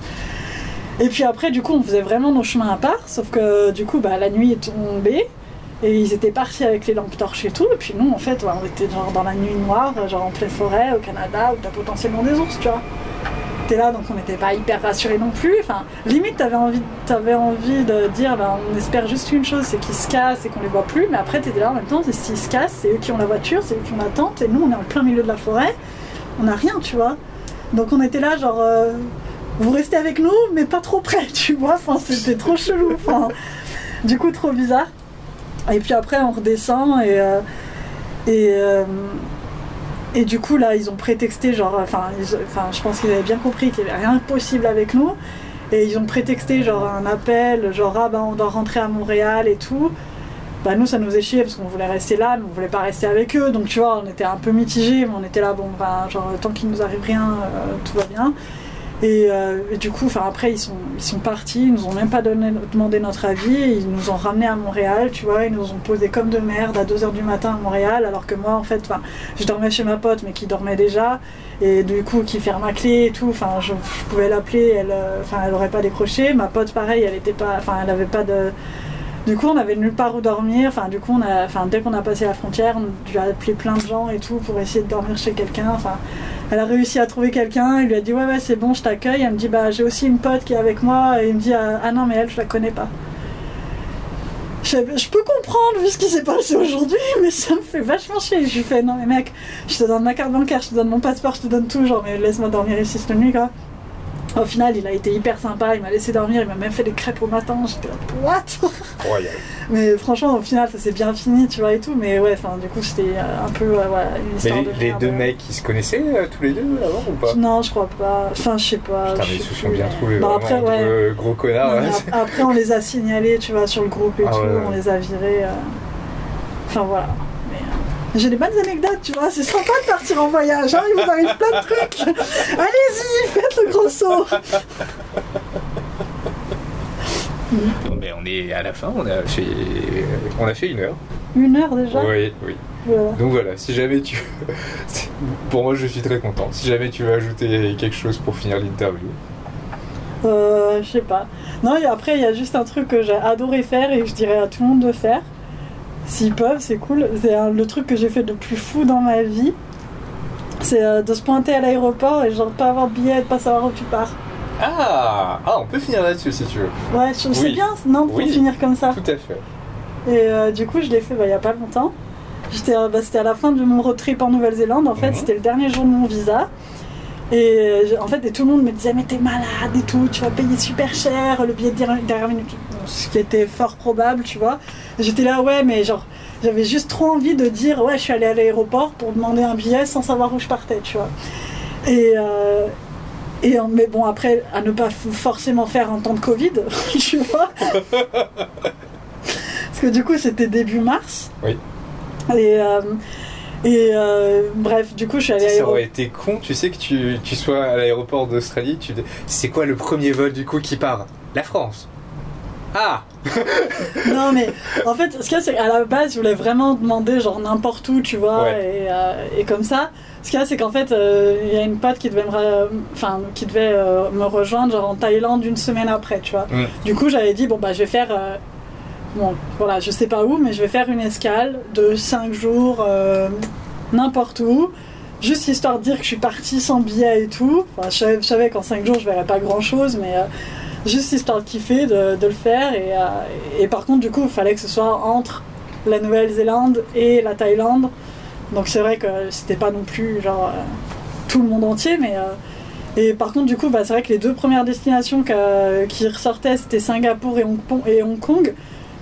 Et puis après du coup on faisait vraiment nos chemins à part, sauf que du coup bah la nuit est tombée. Et ils étaient partis avec les lampes torches et tout. Et puis nous, en fait, ouais, on était genre dans la nuit noire, genre en pleine forêt, au Canada, où t'as potentiellement des ours, tu vois. T'es là, donc on n'était pas hyper rassurés non plus. Enfin, limite, t'avais envie, t'avais envie de dire, ben, on espère juste une chose, c'est qu'ils se cassent et qu'on les voit plus. Mais après, t'étais là en même temps, s'ils se cassent, c'est eux qui ont la voiture, c'est eux qui ont la tente. Et nous, on est en plein milieu de la forêt. On n'a rien, tu vois. Donc on était là, genre, euh, vous restez avec nous, mais pas trop près, tu vois. Enfin, c'était trop chelou. Enfin, du coup, trop bizarre. Et puis après, on redescend et. euh, euh, et du coup, là, ils ont prétexté, genre. Enfin, je pense qu'ils avaient bien compris qu'il n'y avait rien possible avec nous. Et ils ont prétexté, genre, un appel, genre, ah ben, on doit rentrer à Montréal et tout. Bah, nous, ça nous faisait chier parce qu'on voulait rester là, mais on voulait pas rester avec eux. Donc, tu vois, on était un peu mitigés, mais on était là, bon, ben, genre, tant qu'il nous arrive rien, euh, tout va bien. Et, euh, et du coup, après, ils sont, ils sont partis, ils nous ont même pas demandé notre avis, ils nous ont ramenés à Montréal, tu vois, ils nous ont posé comme de merde à 2h du matin à Montréal, alors que moi, en fait, je dormais chez ma pote, mais qui dormait déjà, et du coup, qui ferme ma clé et tout, enfin, je, pouvais l'appeler, elle, euh, enfin, elle aurait pas décroché, ma pote, pareil, elle était pas, elle pas de. Du coup, on avait nulle part où dormir. Enfin, du coup, a, enfin, dès qu'on a passé la frontière, on a dû appeler plein de gens et tout pour essayer de dormir chez quelqu'un. Enfin, elle a réussi à trouver quelqu'un. Il lui a dit ouais ouais c'est bon, je t'accueille. Elle me dit bah j'ai aussi une pote qui est avec moi. Et me dit ah ah non mais elle je la connais pas. Je, je peux comprendre vu ce qui s'est passé aujourd'hui, mais ça me fait vachement chier. Je lui fais non mais mec, je te donne ma carte bancaire, je te donne mon passeport, je te donne tout, genre mais laisse-moi dormir ici cette nuit quoi. Au final, il a été hyper sympa, il m'a laissé dormir, il m'a même fait des crêpes au matin. J'étais là, what? Royal. Mais franchement, au final, ça s'est bien fini, tu vois, et tout. Mais ouais, du coup, c'était euh, un peu euh, une Mais histoire les, de les deux mecs, ils se connaissaient euh, tous les deux avant ou pas? Non, je crois pas. Enfin, je sais pas. Putain, mais ils se sont bien mais- trouvés. Bon, vraiment, après, ouais. gros connards. Non, mais ap- après, on les a signalés, tu vois, sur le groupe et Ah tout. ouais. On les a virés. euh. Enfin, voilà. Mais, J'ai des bonnes anecdotes, tu vois. C'est sympa de partir en voyage. Hein, il vous arrive plein de trucs. Allez-y, faites le gros saut. Bon, ben, on est à la fin, on a fait, on a fait une heure. Une heure déjà? Oui, oui. Voilà. Donc voilà, si jamais tu. pour moi, je suis très content. Si jamais tu veux ajouter quelque chose pour finir l'interview. Euh, je sais pas. Non, et après, il y a juste un truc que j'ai adoré faire et que je dirais à tout le monde de faire. S'ils peuvent, c'est cool. C'est le truc que j'ai fait de plus fou dans ma vie. C'est euh, de se pointer à l'aéroport et genre pas avoir de billet et de pas savoir où tu pars. Ah Ah, on peut finir là-dessus si tu veux. Ouais, je- c'est Oui. bien, non, pour Oui. finir comme ça. Tout à fait. Et euh, du coup, je l'ai fait bah, il y a pas longtemps. J'étais, euh, bah, c'était à la fin de mon road trip en Nouvelle-Zélande. En fait, Mhm. c'était le dernier jour de mon visa. Et en fait, et tout le monde me disait, mais t'es malade et tout, tu vas payer super cher le billet de dernière minute. Ce qui était fort probable, tu vois. J'étais là, ouais, mais genre, j'avais juste trop envie de dire, ouais, je suis allée à l'aéroport pour demander un billet sans savoir où je partais, tu vois. Et. euh, et, euh, mais bon, après, à ne pas forcément faire en temps de Covid, tu vois. Parce que du coup, c'était début mars. Oui. Et, euh, et euh, bref, du coup, je suis allée à Ça l'aéroport. aurait été con, tu sais, que tu, tu sois à l'aéroport d'Australie. Tu... C'est quoi le premier vol du coup qui part? La France. Ah Non, mais en fait, ce qu'il y a, c'est qu'à la base, je voulais vraiment demander, genre n'importe où, tu vois, Ouais. et, euh, et comme ça. Ce qu'il y a, c'est qu'en fait, euh, il y a une pote qui devait me, enfin, qui devait euh, me rejoindre, genre en Thaïlande, une semaine après, tu vois. Mm. Du coup, j'avais dit, bon, bah, je vais faire. bon, voilà, je sais pas où, mais je vais faire une escale de 5 jours, n'importe où. Juste histoire de dire que je suis partie sans billet et tout. Enfin, je savais, qu'en 5 jours, je verrais pas grand chose, mais. euh, juste histoire de kiffer, de, le faire. Et, euh, et par contre, du coup, il fallait que ce soit entre la Nouvelle-Zélande et la Thaïlande. Donc c'est vrai que c'était pas non plus genre euh, tout le monde entier, mais. euh, et par contre, du coup, bah, c'est vrai que les deux premières destinations qui ressortaient, c'était Singapour et Hong, Kong-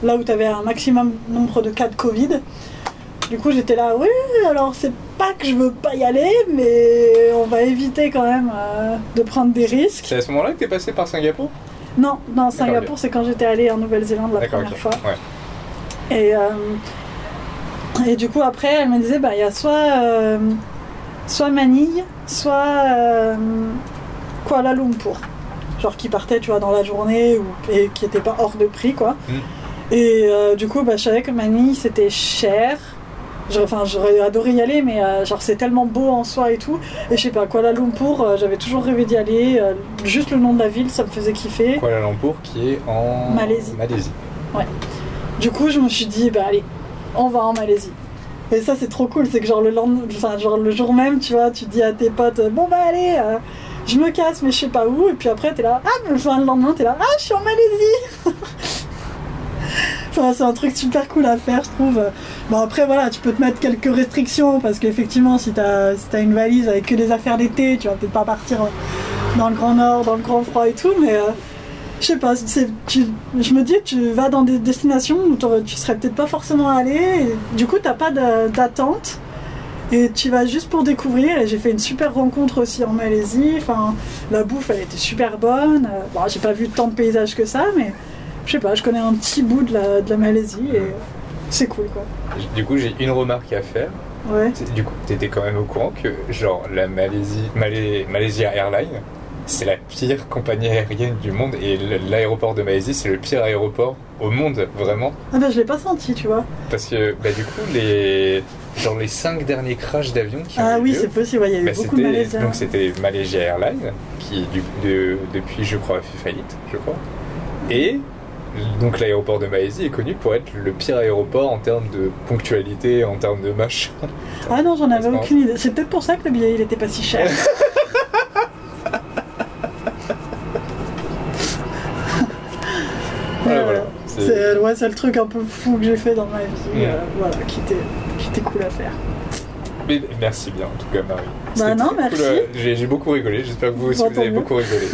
là où tu avais un maximum nombre de cas de Covid. Du coup, j'étais là, oui, alors c'est pas que je veux pas y aller, mais on va éviter quand même de prendre des risques. C'est à ce moment-là que t'es passé par Singapour? Non, non. Singapour, c'est quand j'étais allée en Nouvelle-Zélande la première fois. Ouais. Et, euh, et du coup, après, elle me disait, bah, il y a soit, euh, soit Manille, soit euh, Kuala Lumpur. Genre qui partait, tu vois, dans la journée ou, et qui n'était pas hors de prix, quoi. Mm. Et du coup, bah, je savais que Manille, c'était cher. J'aurais- Enfin, j'aurais adoré y aller, mais euh, genre c'est tellement beau en soi et tout. Et je sais pas, Kuala Lumpur, euh, j'avais toujours rêvé d'y aller. euh, juste le nom de la ville, ça me faisait kiffer. Kuala Lumpur qui est en Malaisie. Malaisie. Du coup, je me suis dit, bah allez, on va en Malaisie. Et ça, c'est trop cool. C'est que genre le, lendemain, enfin, genre le jour même, tu vois, tu dis à tes potes, bon bah allez, je me casse, mais je sais pas où. Et puis après, t'es là, ah, mais enfin, le lendemain, t'es là, ah, je suis en Malaisie. c'est un truc super cool à faire, je trouve. Bon, après, voilà, tu peux te mettre quelques restrictions parce qu'effectivement, si t'as si t'as une valise avec que des affaires d'été, tu vas peut-être pas partir dans le grand nord, dans le grand froid et tout, mais. euh, Je sais pas, je me dis, tu vas dans des destinations où tu serais peut-être pas forcément allé, du coup, t'as pas d'attente, et tu vas juste pour découvrir. Et j'ai fait une super rencontre aussi en Malaisie. Enfin, la bouffe, elle était super bonne. Euh, Bon, j'ai pas vu tant de paysages que ça, mais je sais pas, je connais un petit bout de la, de la Malaisie, et c'est cool, quoi. Du coup, j'ai une remarque à faire. Ouais. Du coup, t'étais quand même au courant que, genre, la Malaisie, Malai- Malaysia Airlines, c'est la pire compagnie aérienne du monde et l'aéroport de Malaisie, c'est le pire aéroport au monde, vraiment. Ah bah, je l'ai pas senti, tu vois. Parce que, bah, du coup, les, genre, les cinq derniers crashs d'avions qui ont Ah oui, c'est possible, ouais, il y a eu bah, beaucoup de Malaisiens. donc c'était Malaysia Airlines, qui du, de- depuis, je crois, a fait faillite, je crois. Et donc l'aéroport de Malaisie est connu pour être le pire aéroport en termes de ponctualité, en termes de machin. Ah non, j'en avais aucune idée. C'est peut-être pour ça que le billet, il était pas si cher. Voilà, Euh, voilà. C'est- ouais, le truc un peu fou que j'ai fait dans ma vie, Ouais. euh, voilà, qui était, qui était cool à faire. Mais merci bien en tout cas Marie. Bah non, merci. cool, euh, J'ai beaucoup rigolé, j'espère que vous aussi Bah, vous avez mieux. beaucoup rigolé.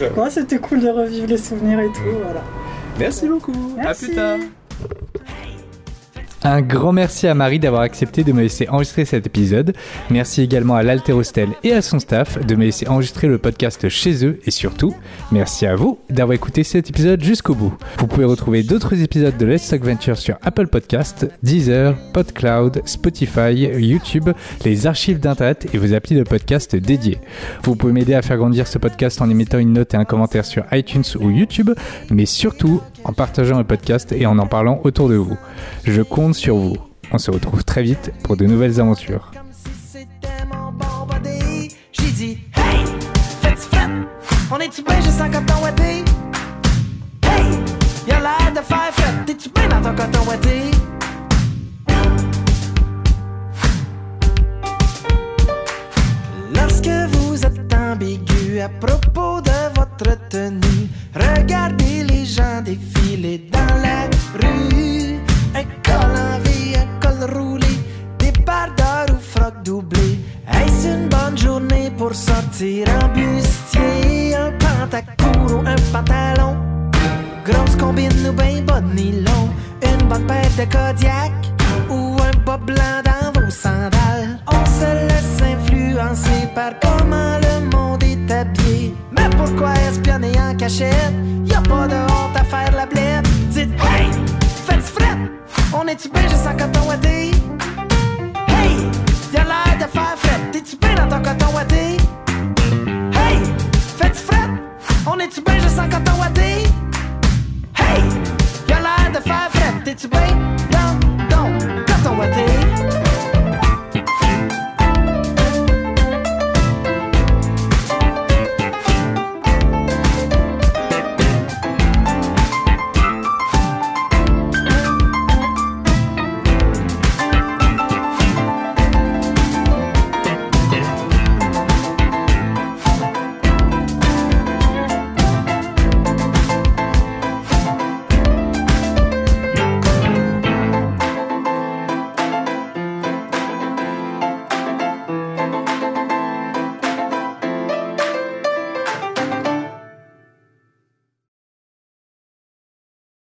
Ouais, c'était cool de revivre les souvenirs et tout, Mm. voilà. Merci beaucoup, à plus tard. Un grand merci à Marie d'avoir accepté de me laisser enregistrer cet épisode. Merci également à l'Alterostel et à son staff de me laisser enregistrer le podcast chez eux et surtout, merci à vous d'avoir écouté cet épisode jusqu'au bout. Vous pouvez retrouver d'autres épisodes de Let's Talk Venture sur Apple Podcast, Deezer, PodCloud, Spotify, YouTube, les archives d'internet et vos applis de podcast dédiés. Vous pouvez m'aider à faire grandir ce podcast en émettant une note et un commentaire sur iTunes ou YouTube, mais surtout en partageant le podcast et en en parlant autour de vous. Je compte sur vous. On se retrouve très vite pour de nouvelles aventures. Lorsque vous êtes à propos de votre tenue, regardez les gens défiler dans la rue. Un col en V, un col roulé, des bardeurs ou froc doublé. Est-ce une bonne journée pour sortir en bustier? Un pantacourt ou un pantalon? Grosse combine ou bas de nylon? Une bonne paire de Kodiak ou un bas blanc dans vos sandales? On se laisse influencer par comment pourquoi espionner en cachette? Y'a pas de honte à faire la blette. Dites hey, faites fret, on est-tu bien juste en coton ouaté? Hey, y'a l'air de faire fret, t'es-tu bien dans ton coton ouaté? Hey, faites fret, on est-tu bien juste en coton ouaté? Hey, y'a l'air de faire fret, t'es-tu bien?